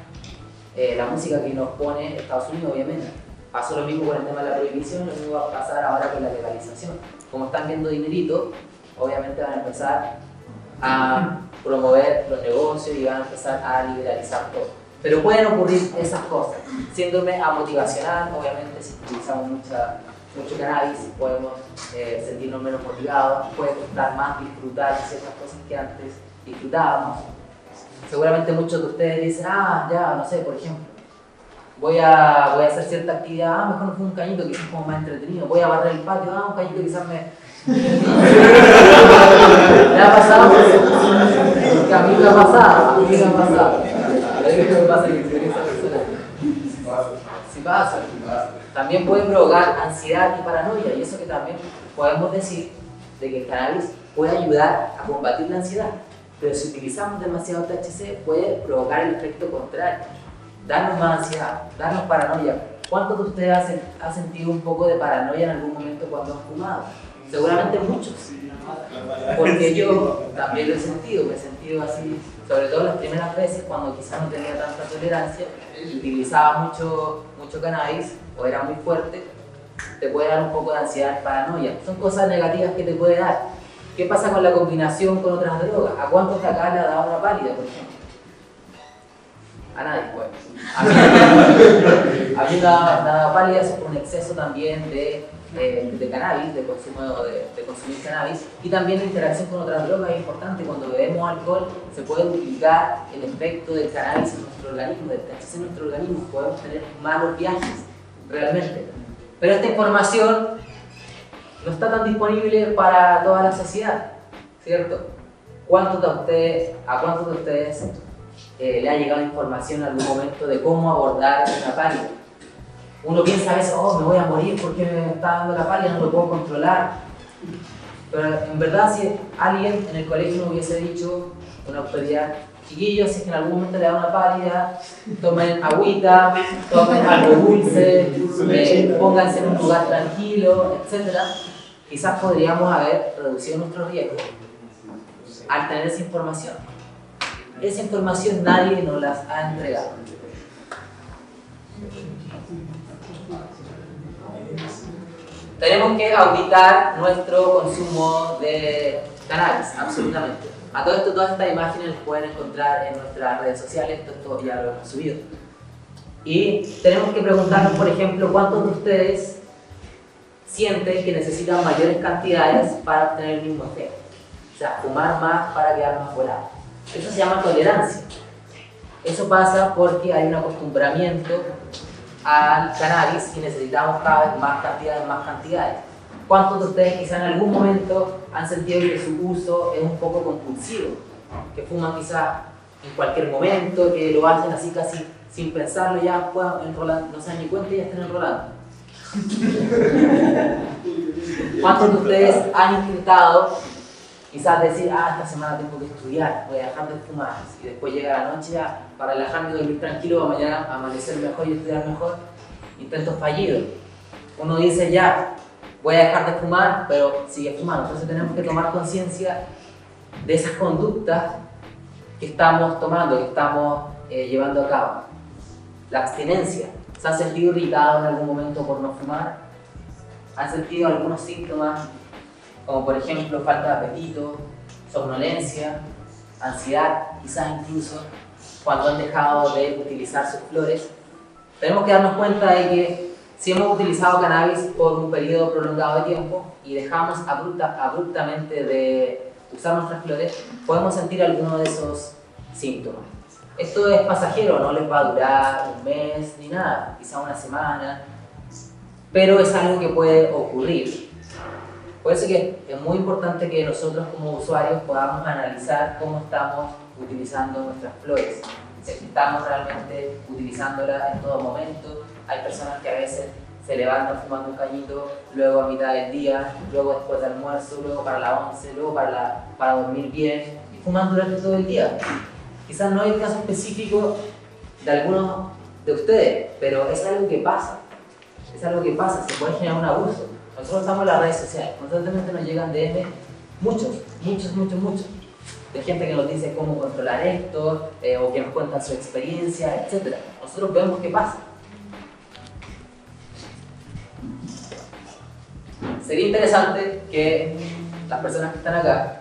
eh, la música que nos pone Estados Unidos, obviamente. Pasó lo mismo con el tema de la prohibición, lo mismo va a pasar ahora con la legalización. Como están viendo dinerito, obviamente van a empezar a promover los negocios y van a empezar a liberalizar todo. Pero pueden ocurrir esas cosas. Síndrome amotivacional, obviamente si utilizamos mucha, mucho cannabis podemos eh, sentirnos menos motivados, puede costar más disfrutar ciertas cosas que antes disfrutábamos seguramente muchos de ustedes dicen, ah, ya, no sé, por ejemplo, voy a, voy a hacer cierta actividad, ah, mejor no fue un cañito, quizás como más entretenido, voy a barrer el patio, ah, un cañito quizás me... ¿Me ha pasado? Porque a mí me ha pasado, a me ha pasado. ¿Qué me pasa que? Si pasa. También puede provocar ansiedad y paranoia, y eso que también podemos decir de que el cannabis puede ayudar a combatir la ansiedad. Pero si utilizamos demasiado THC puede provocar el efecto contrario, darnos más ansiedad, darnos paranoia. ¿Cuántos de ustedes han, sentido un poco de paranoia en algún momento cuando han fumado? Seguramente muchos. Porque yo también lo he sentido, me he sentido así, sobre todo las primeras veces cuando quizás no tenía tanta tolerancia, utilizaba mucho, mucho cannabis o era muy fuerte, te puede dar un poco de ansiedad, paranoia. Son cosas negativas que te puede dar ¿Qué pasa con la combinación con otras drogas? ¿A cuántos de acá le ha dado una pálida, por ejemplo? A nadie, pues. A mí, una, pálida es un exceso también de, eh, de cannabis, de consumo de, de, consumir cannabis, y también la interacción con otras drogas es importante. Cuando bebemos alcohol se puede duplicar el efecto del cannabis en nuestro organismo, del THC en nuestro organismo, podemos tener malos viajes, realmente. Pero esta información no está tan disponible para toda la sociedad, ¿cierto? ¿Cuántos de ustedes, ¿A cuántos de ustedes eh, le ha llegado información en algún momento de cómo abordar una pálida? Uno piensa a veces, oh, me voy a morir porque me está dando la pálida, no lo puedo controlar. Pero en verdad, si alguien en el colegio me hubiese dicho, una autoridad, chiquillos, si es que en algún momento le da una pálida, tomen agüita, tomen algo dulce, eh, pónganse en un lugar tranquilo, etc quizás podríamos haber reducido nuestro riesgo al tener esa información. Esa información nadie nos las ha entregado. Tenemos que auditar nuestro consumo de cannabis, absolutamente. A todo esto, todas estas imágenes las pueden encontrar en nuestras redes sociales, esto ya lo hemos subido. Y tenemos que preguntarnos, por ejemplo, cuántos de ustedes sienten que necesitan mayores cantidades para obtener el mismo efecto. O sea, fumar más para quedar más volado. Eso se llama tolerancia. Eso pasa porque hay un acostumbramiento al cannabis y necesitamos cada vez más cantidades, más cantidades. ¿Cuántos de ustedes quizá en algún momento han sentido que su uso es un poco compulsivo? Que fuman quizá en cualquier momento, que lo hacen así casi sin pensarlo, ya puedan enrolar, no se dan ni cuenta y ya están enrolando. ¿Cuántos de ustedes han intentado quizás decir, ah, esta semana tengo que estudiar, voy a dejar de fumar, y después llega la noche ya para relajarme y dormir tranquilo, mañana amanecer mejor y estudiar mejor? Intentos fallidos. Uno dice, ya, voy a dejar de fumar, pero sigue fumando. Entonces tenemos que tomar conciencia de esas conductas que estamos tomando, que estamos eh, llevando a cabo. La abstinencia. ¿Se han sentido irritados en algún momento por no fumar? ¿Han sentido algunos síntomas como por ejemplo falta de apetito, somnolencia, ansiedad, quizás incluso cuando han dejado de utilizar sus flores? Tenemos que darnos cuenta de que si hemos utilizado cannabis por un periodo prolongado de tiempo y dejamos abruptamente de usar nuestras flores, podemos sentir alguno de esos síntomas. Esto es pasajero, no les va a durar un mes ni nada, quizá una semana, pero es algo que puede ocurrir. Por eso que es muy importante que nosotros como usuarios podamos analizar cómo estamos utilizando nuestras flores, si estamos realmente utilizándolas en todo momento. Hay personas que a veces se levantan fumando un cañito, luego a mitad del día, luego después del almuerzo, luego para la once, luego para, para dormir bien, y fuman durante todo el día. Quizás no hay el caso específico de algunos de ustedes, pero es algo que pasa. Es algo que pasa, se puede generar un abuso. Nosotros estamos en las redes sociales, constantemente nos llegan DM muchos, muchos, muchos, muchos. De gente que nos dice cómo controlar esto, eh, o que nos cuentan su experiencia, etc. Nosotros vemos qué pasa. Sería interesante que las personas que están acá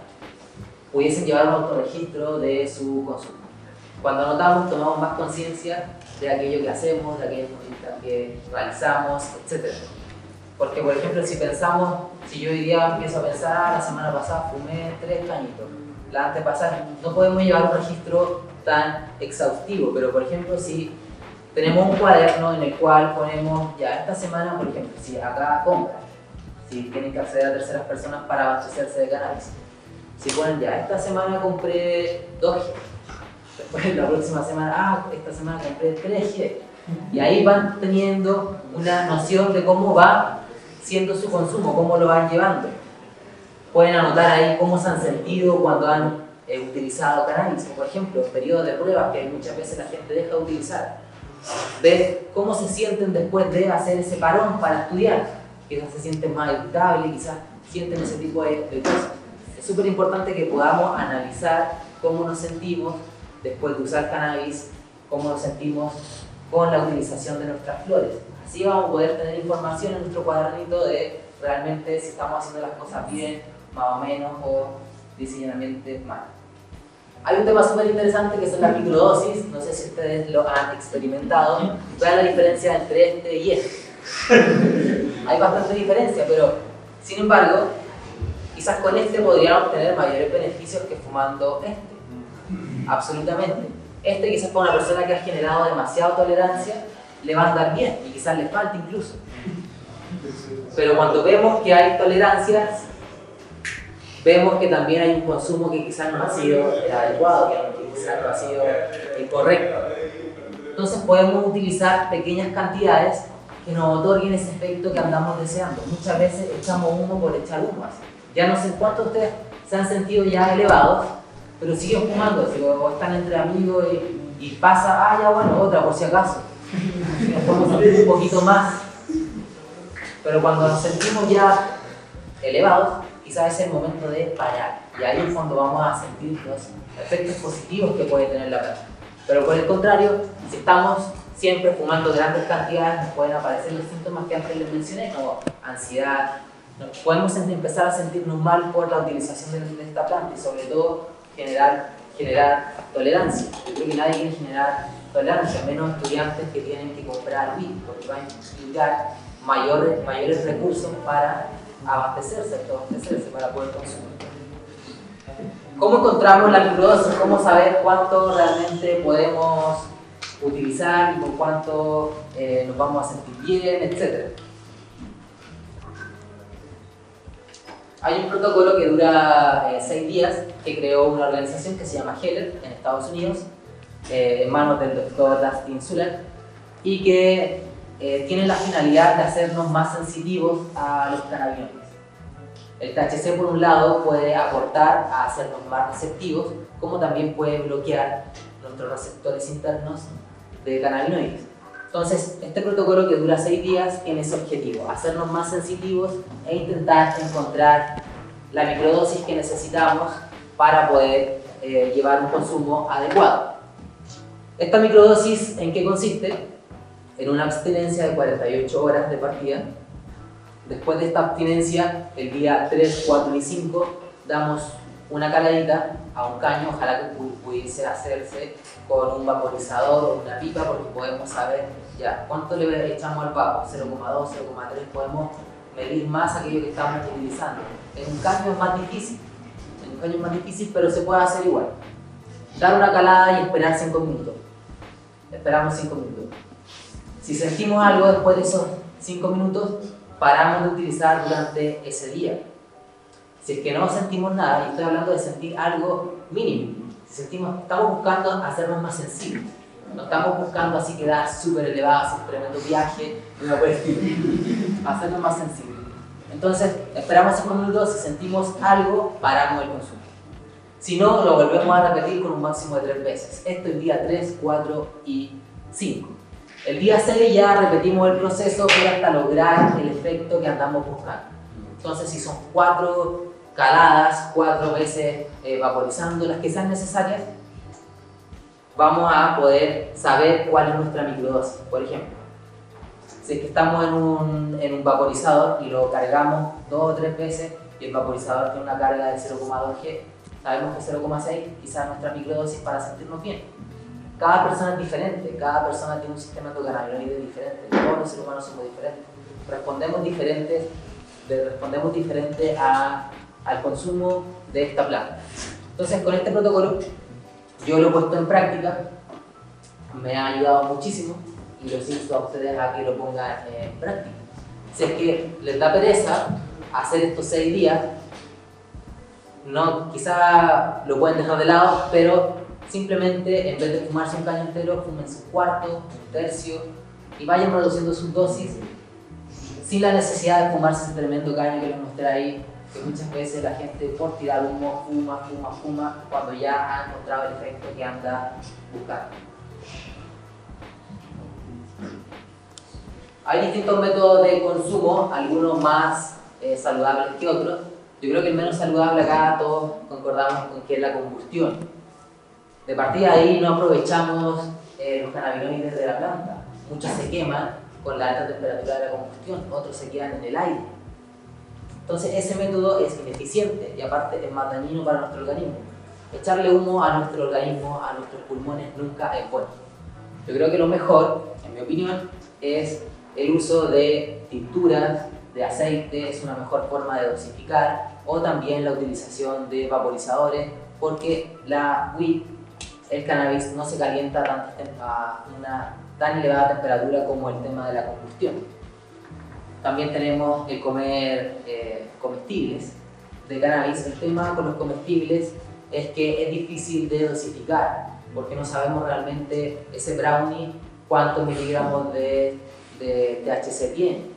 pudiesen llevar un autorregistro de su consumo. Cuando anotamos, tomamos más conciencia de aquello que hacemos, de aquello que realizamos, etc. Porque, por ejemplo, si pensamos, si yo hoy día empiezo a pensar, la semana pasada fumé tres cañitos, la antepasada, no podemos llevar un registro tan exhaustivo, pero por ejemplo, si tenemos un cuaderno en el cual ponemos, ya esta semana, por ejemplo, si acá compra, si tienen que acceder a terceras personas para abastecerse de cannabis, si ponen, ya esta semana compré 2G, después la próxima semana, ah, esta semana compré 3G, y ahí van teniendo una noción de cómo va siendo su consumo, cómo lo van llevando. Pueden anotar ahí cómo se han sentido cuando han eh, utilizado cannabis, por ejemplo, periodos de pruebas que muchas veces la gente deja de utilizar. Ver cómo se sienten después de hacer ese parón para estudiar. Quizás se sienten más irritables, quizás sienten ese tipo de, de cosas. Es súper importante que podamos analizar cómo nos sentimos después de usar cannabis, cómo nos sentimos con la utilización de nuestras flores. Así vamos a poder tener información en nuestro cuadernito de realmente si estamos haciendo las cosas bien, más o menos, o diseñadamente mal. Hay un tema súper interesante que son las microdosis, no sé si ustedes lo han experimentado. Vean la diferencia entre este y este. Hay bastante diferencia, pero sin embargo, quizás con este podrían obtener mayores beneficios que fumando este. Absolutamente. Este quizás para una persona que ha generado demasiada tolerancia le va a andar bien y quizás le falte incluso. Pero cuando vemos que hay tolerancias, vemos que también hay un consumo que quizás no ha sido adecuado, que quizás no ha sido correcto. Entonces podemos utilizar pequeñas cantidades que nos otorguen ese efecto que andamos deseando. Muchas veces echamos humo por echar humo. Ya no sé cuántos de ustedes se han sentido ya elevados, pero siguen fumando, o están entre amigos y, y pasa, ah, ya bueno, otra por si acaso nos podemos sentir un poquito más. Pero cuando nos sentimos ya elevados, quizás es el momento de parar. Y ahí en fondo vamos a sentir los efectos positivos que puede tener la planta. Pero por el contrario, si estamos siempre fumando grandes cantidades, nos pueden aparecer los síntomas que antes les mencioné, como ansiedad. podemos empezar a sentirnos mal por la utilización de esta planta y sobre todo generar, generar tolerancia. Yo creo que nadie quiere generar tolerancia, menos estudiantes que tienen que comprar WIT, porque van a implicar mayores, mayores recursos para abastecerse, abastecerse para poder consumir. ¿Cómo encontramos la microdosis? ¿Cómo saber cuánto realmente podemos utilizar y con cuánto eh, nos vamos a sentir bien, etcétera? Hay un protocolo que dura 6 eh, días que creó una organización que se llama Heller en Estados Unidos eh, en manos del doctor Dustin Suller y que eh, tiene la finalidad de hacernos más sensitivos a los cannabinoides. El THC por un lado puede aportar a hacernos más receptivos, como también puede bloquear nuestros receptores internos de cannabinoides. Entonces, este protocolo que dura 6 días tiene ese objetivo, hacernos más sensitivos e intentar encontrar la microdosis que necesitamos para poder eh, llevar un consumo adecuado. Esta microdosis, ¿en qué consiste? En una abstinencia de 48 horas de partida. Después de esta abstinencia, el día 3, 4 y 5, damos una caladita a un caño, ojalá que pudiese hacerse con un vaporizador o una pipa, porque podemos saber ya cuánto le echamos al vapo, 0,2, 0,3, podemos medir más aquello que estamos utilizando. En un caño es más difícil, en un caño es más difícil, pero se puede hacer igual. dar una calada y esperar 5 minutos. Esperamos 5 minutos. Si sentimos algo después de esos 5 minutos, paramos de utilizar durante ese día. Si es que no sentimos nada, y estoy hablando de sentir algo mínimo, si sentimos, estamos buscando hacernos más sensibles. No estamos buscando así quedar súper elevados, un tremendo viaje, y no hacernos más sensibles. Entonces, esperamos 5 minutos, si sentimos algo, paramos el consumo. Si no, lo volvemos a repetir con un máximo de 3 veces. Esto es día 3, 4 y 5. El día 6 ya repetimos el proceso hasta lograr el efecto que andamos buscando. Entonces, si son 4 caladas, 4 veces eh, vaporizando las que sean necesarias, vamos a poder saber cuál es nuestra microdosis. Por ejemplo, si es que estamos en un, en un vaporizador y lo cargamos dos o tres veces y el vaporizador tiene una carga de 0,2 G, sabemos que 0,6 quizás es nuestra microdosis para sentirnos bien. Cada persona es diferente, cada persona tiene un sistema endocannabinoide diferente, todos los seres humanos somos diferentes, respondemos diferentes, respondemos diferente a, al consumo de esta planta. Entonces con este protocolo yo lo he puesto en práctica, me ha ayudado muchísimo y los insto a ustedes a que lo pongan en práctica. Si es que les da pereza hacer estos seis días, no, quizá lo pueden dejar de lado, pero simplemente en vez de fumarse un caño entero, fumen su cuarto, un tercio y vayan reduciendo sus dosis sin la necesidad de fumarse ese tremendo caño que les mostré ahí, que muchas veces la gente por tirar humo fuma, fuma, fuma, cuando ya ha encontrado el efecto que anda buscando. Hay distintos métodos de consumo, algunos más eh, saludables que otros. Yo creo que el menos saludable acá todos concordamos con que es la combustión. De partida ahí no aprovechamos eh, los cannabinoides de la planta. Muchos se queman con la alta temperatura de la combustión, otros se quedan en el aire. Entonces ese método es ineficiente y aparte es más dañino para nuestro organismo. Echarle humo a nuestro organismo, a nuestros pulmones, nunca es bueno. Yo creo que lo mejor, en mi opinión, es el uso de tinturas, de aceite, es una mejor forma de dosificar, o también la utilización de vaporizadores, porque la weed, el cannabis, no se calienta a una tan elevada temperatura como el tema de la combustión. También tenemos el comer eh, comestibles de cannabis. El tema con los comestibles es que es difícil de dosificar, porque no sabemos realmente ese brownie cuántos miligramos de de THC tiene.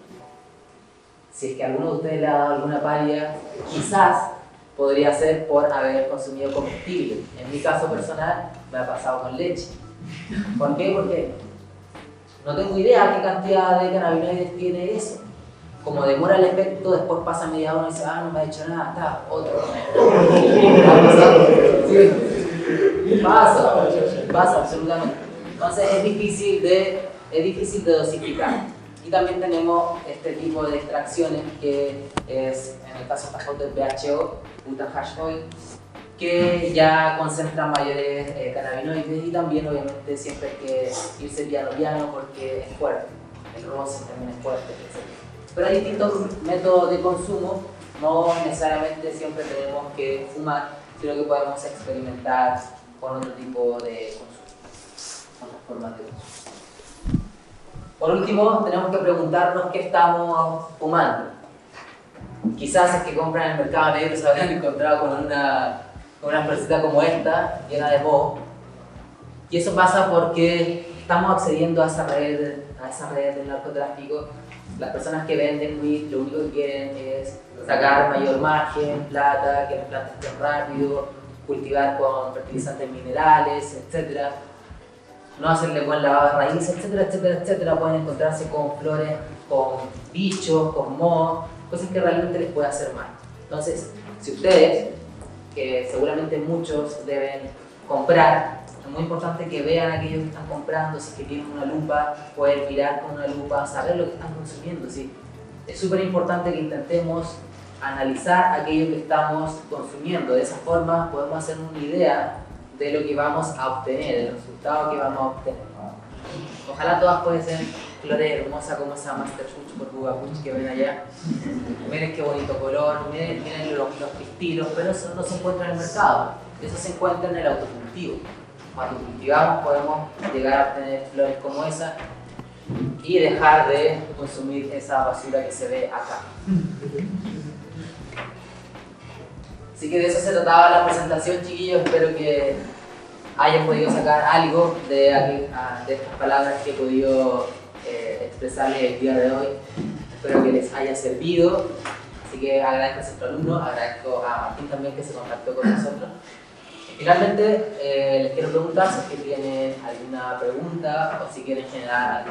Si es que alguno de ustedes le ha dado alguna pálida, quizás podría ser por haber consumido comestible. En mi caso personal, me ha pasado con leche. ¿Por qué? Porque no tengo idea qué cantidad de cannabinoides tiene eso. Como demora el efecto, después pasa media hora y dice, ah, no me ha hecho nada, está, otro. Pasa, pasa absolutamente. Entonces es difícil de es difícil de dosificar. Y también tenemos este tipo de extracciones que es, en el caso del BHO, butan hash oil, que ya concentran mayores eh, cannabinoides y también obviamente siempre hay que irse piano piano porque es fuerte, el rosin también es fuerte, etc. Pero hay distintos métodos de consumo, no necesariamente siempre tenemos que fumar, sino que podemos experimentar con otro tipo de consumo, otras formas de consumo. Por último, tenemos que preguntarnos qué estamos fumando. Quizás es que compran en el mercado negro se habrán encontrado con una, con una como esta, llena de moho. Y eso pasa porque estamos accediendo a esa red, a esa red del narcotráfico. Las personas que venden weed lo único que quieren es sacar mayor margen, plata, que las plantas estén rápido, cultivar con fertilizantes minerales, etcétera no hacerle buen lavado de raíces, etcétera, etcétera, etcétera, pueden encontrarse con flores, con bichos, con mohos, cosas que realmente les puede hacer mal. Entonces, si ustedes, que seguramente muchos deben comprar, es muy importante que vean aquellos que están comprando, si es que tienen una lupa, poder mirar con una lupa, saber lo que están consumiendo. ¿sí? Es súper importante que intentemos analizar aquello que estamos consumiendo. De esa forma podemos hacer una idea de lo que vamos a obtener, el resultado que vamos a obtener. Ojalá todas pueden ser flores hermosas como esa Master Puch por Bugapuch que ven allá. Miren qué bonito color, miren, miren los, los pistilos, pero eso no se encuentra en el mercado. Eso se encuentra en el autocultivo cultivo. Cuando cultivamos podemos llegar a obtener flores como esa y dejar de consumir esa basura que se ve acá. Así que de eso se trataba la presentación, chiquillos. Espero que hayan podido sacar algo de, de estas palabras que he podido eh, expresarles el día de hoy. Espero que les haya servido. Así que agradezco a nuestro alumno, agradezco a Martín también que se contactó con nosotros. Finalmente, eh, les quiero preguntar si es que tienen alguna pregunta o si quieren generar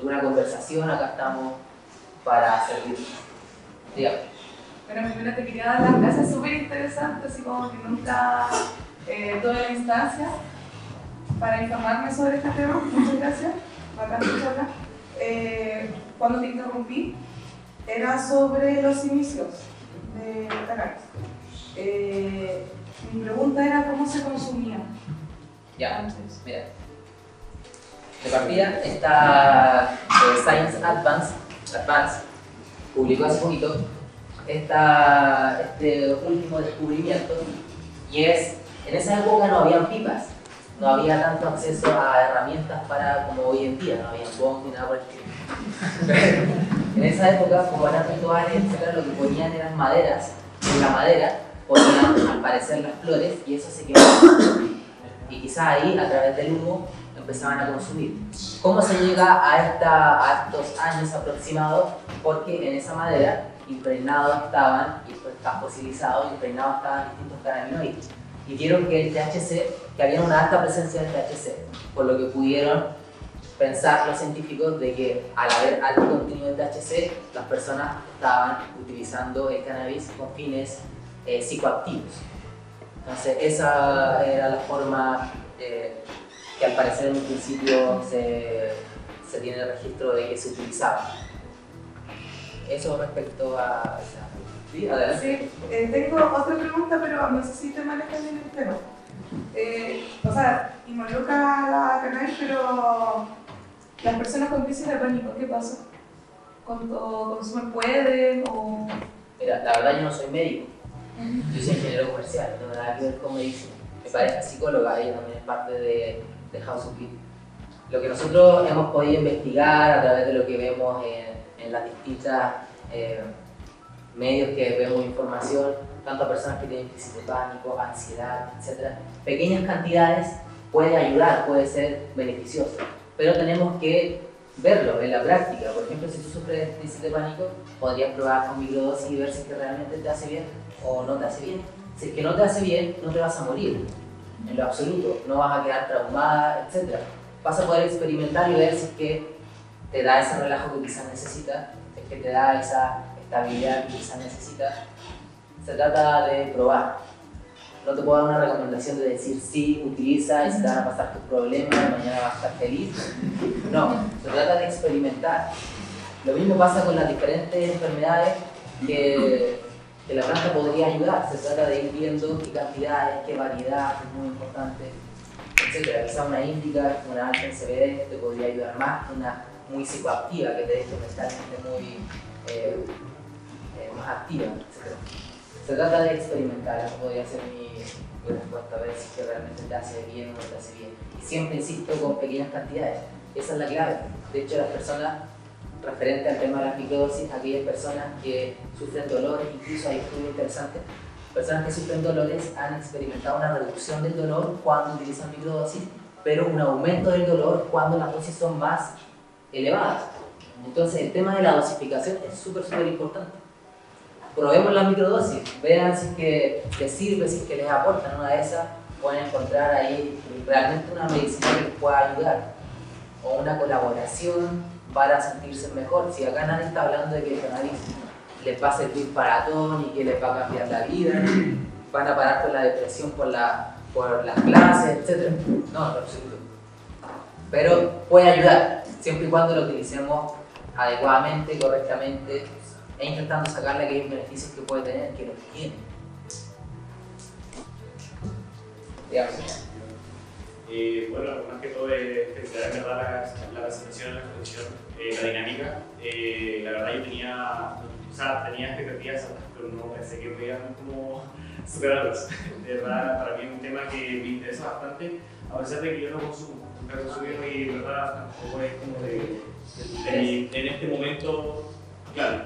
alguna conversación. Acá estamos para servir. Dígame. Bueno, primero te quería dar las gracias, súper interesante, así como que nunca eh, toda la instancia para informarme sobre este tema. Muchas gracias. Bacán eh, cuando te interrumpí, era sobre los inicios de la eh, mi pregunta era cómo se consumía. Ya, antes. mira. De partida, esta eh, Science Advance, Advance publicó hace poquito esta, este último descubrimiento y es, en esa época no habían pipas, no había tanto acceso a herramientas para como hoy en día, no había bombs ni nada por el estilo. en esa época, como eran rituales, lo que ponían eran maderas, en la madera ponían al parecer las flores y eso se quemaba. Y quizás ahí, a través del humo, empezaban a consumir. ¿Cómo se llega a, esta, a estos años aproximados? Porque en esa madera impregnados estaban, y impregnados estaban distintos cannabinoides. Y vieron que el THC, que había una alta presencia de THC, por lo que pudieron pensar los científicos de que al haber alto contenido de THC, las personas estaban utilizando el cannabis con fines eh, psicoactivos. Entonces esa era la forma eh, que al parecer en un principio se, se tiene registro de que se utilizaba. Eso respecto a... Sí, adelante. Sí, eh, tengo otra pregunta, pero no sé si te manejas bien el tema. Eh, o sea, involucra la cannabis, pero las personas con crisis de pánico, ¿qué pasa? ¿Cuánto consumen pueden? O... Mira, la verdad yo no soy médico, yo soy ingeniero comercial, no nada que ver con medicina. Mi pareja es psicóloga, ella también es parte de, de House of Beat. Lo que nosotros hemos podido investigar a través de lo que vemos en, en las distintas eh, medios que vemos información, tanto a personas que tienen crisis de pánico, ansiedad, etc. Pequeñas cantidades puede ayudar, puede ser beneficioso, pero tenemos que verlo en la práctica. Por ejemplo, si tú sufres crisis de pánico, podrías probar con microdosis y ver si que realmente te hace bien o no te hace bien. Si es que no te hace bien, no te vas a morir, en lo absoluto, no vas a quedar traumada, etc. Vas a poder experimentar y ver si es que te da ese relajo que quizás necesitas, es que te da esa estabilidad que quizás necesitas. Se trata de probar. No te puedo dar una recomendación de decir sí, utiliza y se te van a pasar tus problemas mañana vas a estar feliz. No, se trata de experimentar. Lo mismo pasa con las diferentes enfermedades que, la planta podría ayudar. Se trata de ir viendo qué cantidades, qué variedad, es muy importante, etc. Quizá una índica, una alta en CBD te podría ayudar más una muy psicoactiva que te deje mentalmente muy eh, eh, más activa, etc. Se trata de experimentar, eso podría ser mi, mi respuesta, a ver si realmente te hace bien o no te hace bien. Y siempre insisto con pequeñas cantidades, esa es la clave. De hecho, las personas, referente al tema de la microdosis, aquellas personas que sufren dolores, incluso hay estudios interesantes, personas que sufren dolores han experimentado una reducción del dolor cuando utilizan microdosis, pero un aumento del dolor cuando las dosis son más elevadas. Entonces, el tema de la dosificación es súper, súper importante probemos la microdosis, vean si es que les sirve, si es que les aportan una de esas, pueden encontrar ahí realmente una medicina que les pueda ayudar o una colaboración para sentirse mejor. Si acá nadie está hablando de que el cannabis les va a servir para todo ni que les va a cambiar la vida, van a parar con la depresión por, la, por las clases, etc. No, no, absoluto. Pero puede ayudar, siempre y cuando lo utilicemos adecuadamente, correctamente, e intentando sacarle aquellos beneficios que puede tener, que los tiene. Digamos. Eh, bueno, más que todo es felicidades verdad la, la presentación, la exposición, eh, la dinámica. Eh, la verdad yo tenía o sea, tenía expectativas pero no pensé que podían como superarlas. De verdad, para mí es un tema que me interesa bastante, a pesar de que yo no consumo. Nunca consumo y verdad tampoco es como de, de- en este momento, claro.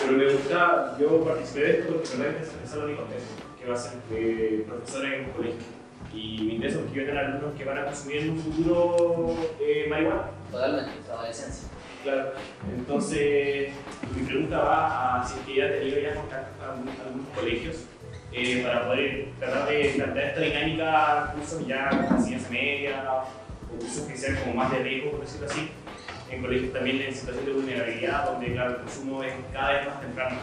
Pero me gusta, yo participé de esto porque realmente es algo mi contexto, que va a ser de profesor en un colegio. Y me interesa porque yo tengo alumnos que van a consumir en un futuro eh, marihuana. Totalmente, adolescencia. Claro. Entonces, mi pregunta va a si es que ya he tenido ya contacto con algunos colegios eh, para poder tratar de plantear esta dinámica, cursos ya con enseñanza media o cursos que sean como más de riesgo, por decirlo así, en colegios también en situación de vulnerabilidad, donde claro, el consumo es cada vez más temprano.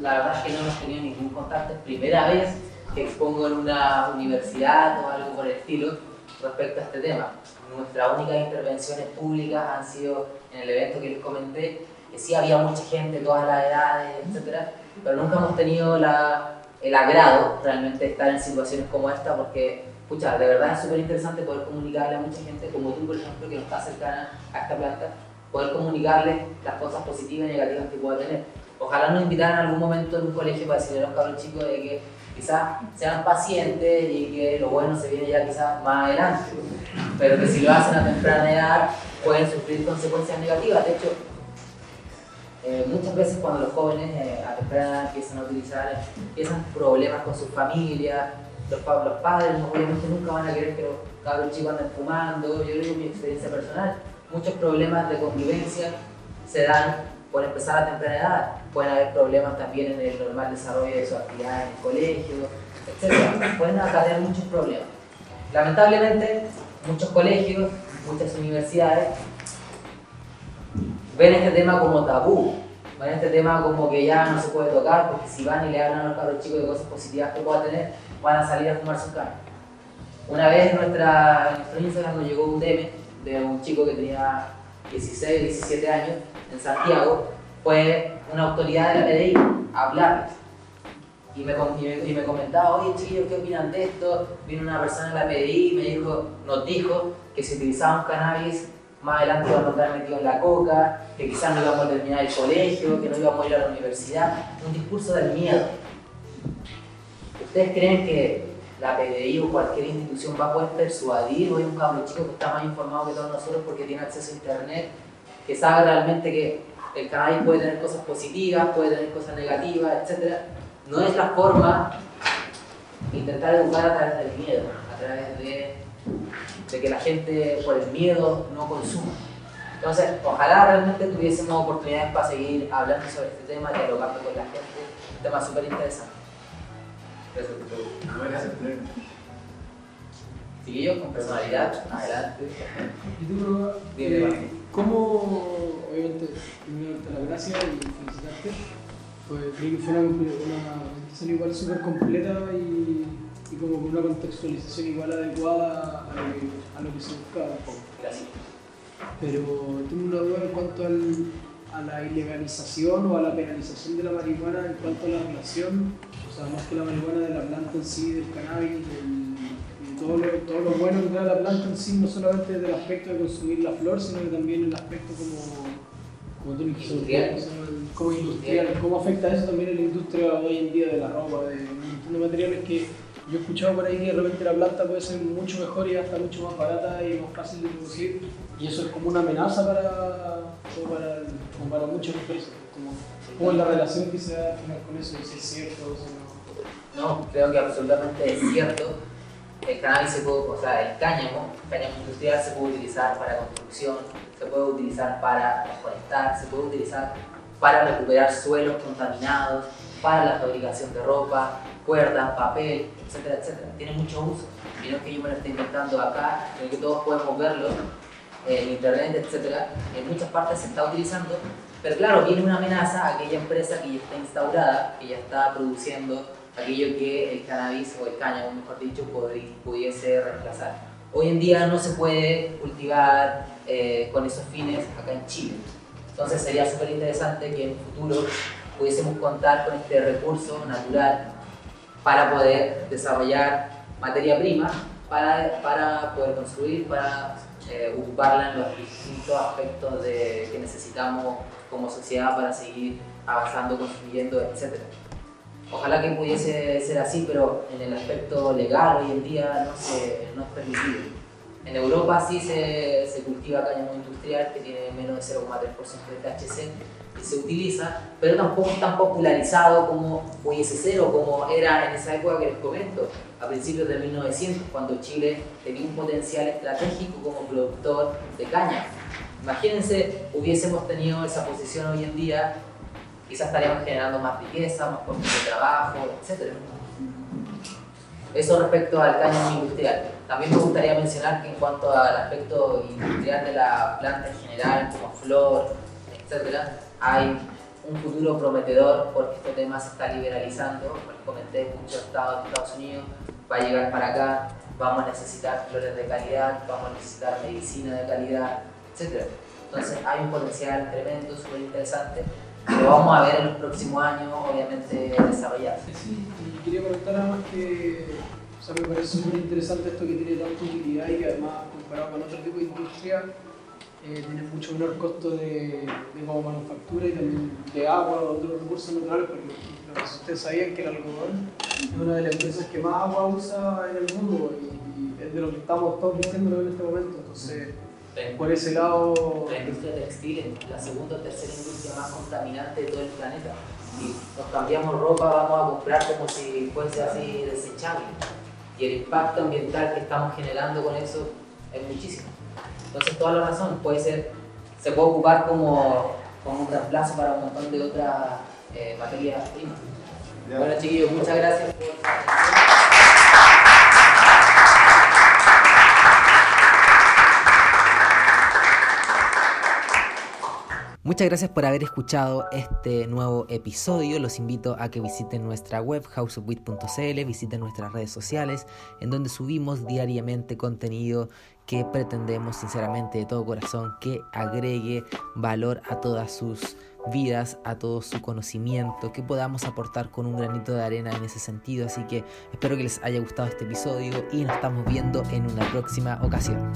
La verdad es que no hemos tenido ningún contacto, es primera vez que expongo en una universidad o algo por el estilo respecto a este tema. Nuestras únicas intervenciones públicas han sido en el evento que les comenté, que sí había mucha gente, todas las edades, etcétera, pero nunca hemos tenido la, el agrado realmente de estar en situaciones como esta porque, pucha, de verdad es súper interesante poder comunicarle a mucha gente, como tú, por ejemplo, que no está cercana a esta planta, poder comunicarle las cosas positivas y negativas que pueda tener. Ojalá nos invitaran en algún momento en un colegio para decirle a los cabros chicos de que quizás sean pacientes y que lo bueno se viene ya quizás más adelante, pero que si lo hacen a temprana edad pueden sufrir consecuencias negativas. De hecho, eh, muchas veces cuando los jóvenes eh, a temprana empiezan a utilizar, empiezan problemas con sus familias, los, los padres obviamente nunca van a querer que los cabros chicos anden fumando, yo digo mi experiencia personal, muchos problemas de convivencia se dan por empezar a temprana edad. Pueden haber problemas también en el normal desarrollo de sus actividades en el colegio, etc. Pueden acarrear muchos problemas. Lamentablemente, muchos colegios, muchas universidades ven este tema como tabú, ven este tema como que ya no se puede tocar, porque si van y le hablan a los chicos de cosas positivas que pueda tener, van a salir a fumar su cara. Una vez en, nuestra, nuestro Instagram nos llegó un DM de un chico que tenía 16, 17 años en Santiago, fue una autoridad de la PDI a hablarles. Y me, y me- comentaba, oye chiquillos, ¿qué opinan de esto? Vino una persona en la PDI y me dijo, nos dijo que si utilizaban cannabis, más adelante íbamos a estar metidos en la coca, que quizás no íbamos a terminar el colegio, que no íbamos a ir a la universidad. Un discurso del miedo. ¿Ustedes creen que la PDI o cualquier institución va a poder persuadir hoy un cabro chico que está más informado que todos nosotros porque tiene acceso a internet, que sabe realmente que el cannabis puede tener cosas positivas, puede tener cosas negativas, etc. No es la forma de intentar educar a través del miedo, a través de, de que la gente por el miedo no consuma. Entonces, ojalá realmente tuviésemos oportunidades para seguir hablando sobre este tema, dialogando con la gente, un tema súper interesante. Gracias por. Chiquillos con personalidad, adelante. Y tú, Dime, eh. ¿cómo, obviamente, primero darte las gracias y felicitarte? Pues creo que fue una, una presentación igual súper completa y, y como con una contextualización igual adecuada a lo que, a lo que se buscaba un poco. Gracias. Pero tengo una duda en cuanto al, a la ilegalización o a la penalización de la marihuana en cuanto a la relación, o sea, más que la marihuana de la planta en sí, del cannabis, del, y todo lo, todo lo bueno que trae la planta en sí, no solamente desde el aspecto de consumir la flor, sino que también el aspecto como, como Industrial. como industrial, cómo afecta eso también en la industria hoy en día de la ropa, de de materiales que yo he escuchado por ahí que de repente la planta puede ser mucho mejor y hasta mucho más barata y más fácil de producir y eso es como una amenaza para, para, muchas empresas. Como, como la relación que se da con eso, es cierto o no. No, creo que absolutamente es cierto. El cannabis se puede, o sea, el cáñamo, el cáñamo industrial se puede utilizar para construcción, se puede utilizar para reforestar, se puede utilizar para recuperar suelos contaminados, para la fabricación de ropa, cuerdas, papel, etcétera, etcétera. Tiene mucho uso. Y no es que yo me lo esté inventando acá, sino que todos podemos verlo en internet, etcétera. En muchas partes se está utilizando, pero claro, viene una amenaza a aquella empresa que ya está instaurada, que ya está produciendo aquello que el cannabis o el cáñamo, mejor dicho, pudiese reemplazar. Hoy en día no se puede cultivar eh, con esos fines acá en Chile. Entonces sería súper interesante que en un futuro pudiésemos contar con este recurso natural para poder desarrollar materia prima, para, para poder construir, para eh, ocuparla en los distintos aspectos de, que necesitamos como sociedad para seguir avanzando, construyendo, etc. Ojalá que pudiese ser así, pero en el aspecto legal hoy en día no, se, no es permitido. En Europa sí se, se cultiva cáñamo industrial que tiene menos de 0,3% de THC se utiliza, pero tampoco es tan popularizado como pudiese ser como era en esa época que les comento, a principios de 1900, cuando Chile tenía un potencial estratégico como productor de caña. Imagínense, hubiésemos tenido esa posición hoy en día, quizás estaríamos generando más riqueza, más puestos de trabajo, etc. Eso respecto al cáñamo industrial. También me gustaría mencionar que en cuanto al aspecto industrial de la planta en general, como flor, etc., hay un futuro prometedor porque este tema se está liberalizando. Como les comenté, muchos estados de Estados Unidos va a llegar para acá, vamos a necesitar flores de calidad, vamos a necesitar medicina de calidad, etc. Entonces hay un potencial tremendo, súper interesante, que vamos a ver en los próximos años, obviamente, desarrollarse. Sí, y quería comentar nada más que o sea, me parece súper interesante esto que tiene tanta utilidad y que además comparado con otro tipo de industria eh, tiene mucho menor costo de, de como manufactura y también de agua o otros recursos naturales, porque si ustedes sabían que el algodón es una de las empresas que más agua usa en el mundo y, y es de lo que estamos todos viviendo en este momento. Entonces, por ese lado, La industria textil es la segunda o tercera industria más contaminante de todo el planeta. Y nos cambiamos ropa, vamos a comprar como si fuese así desechable. Y el impacto ambiental que estamos generando con eso es muchísimo. Entonces, toda la razón puede ser, se puede ocupar como, como un reemplazo para un montón de otras eh, materias primas. Bueno, chiquillos, muchas gracias por su atención. Muchas gracias por haber escuchado este nuevo episodio. Los invito a que visiten nuestra web houseofwit.cl, visiten nuestras redes sociales, en donde subimos diariamente contenido que pretendemos sinceramente de todo corazón que agregue valor a todas sus vidas, a todo su conocimiento, que podamos aportar con un granito de arena en ese sentido. Así que espero que les haya gustado este episodio y nos estamos viendo en una próxima ocasión.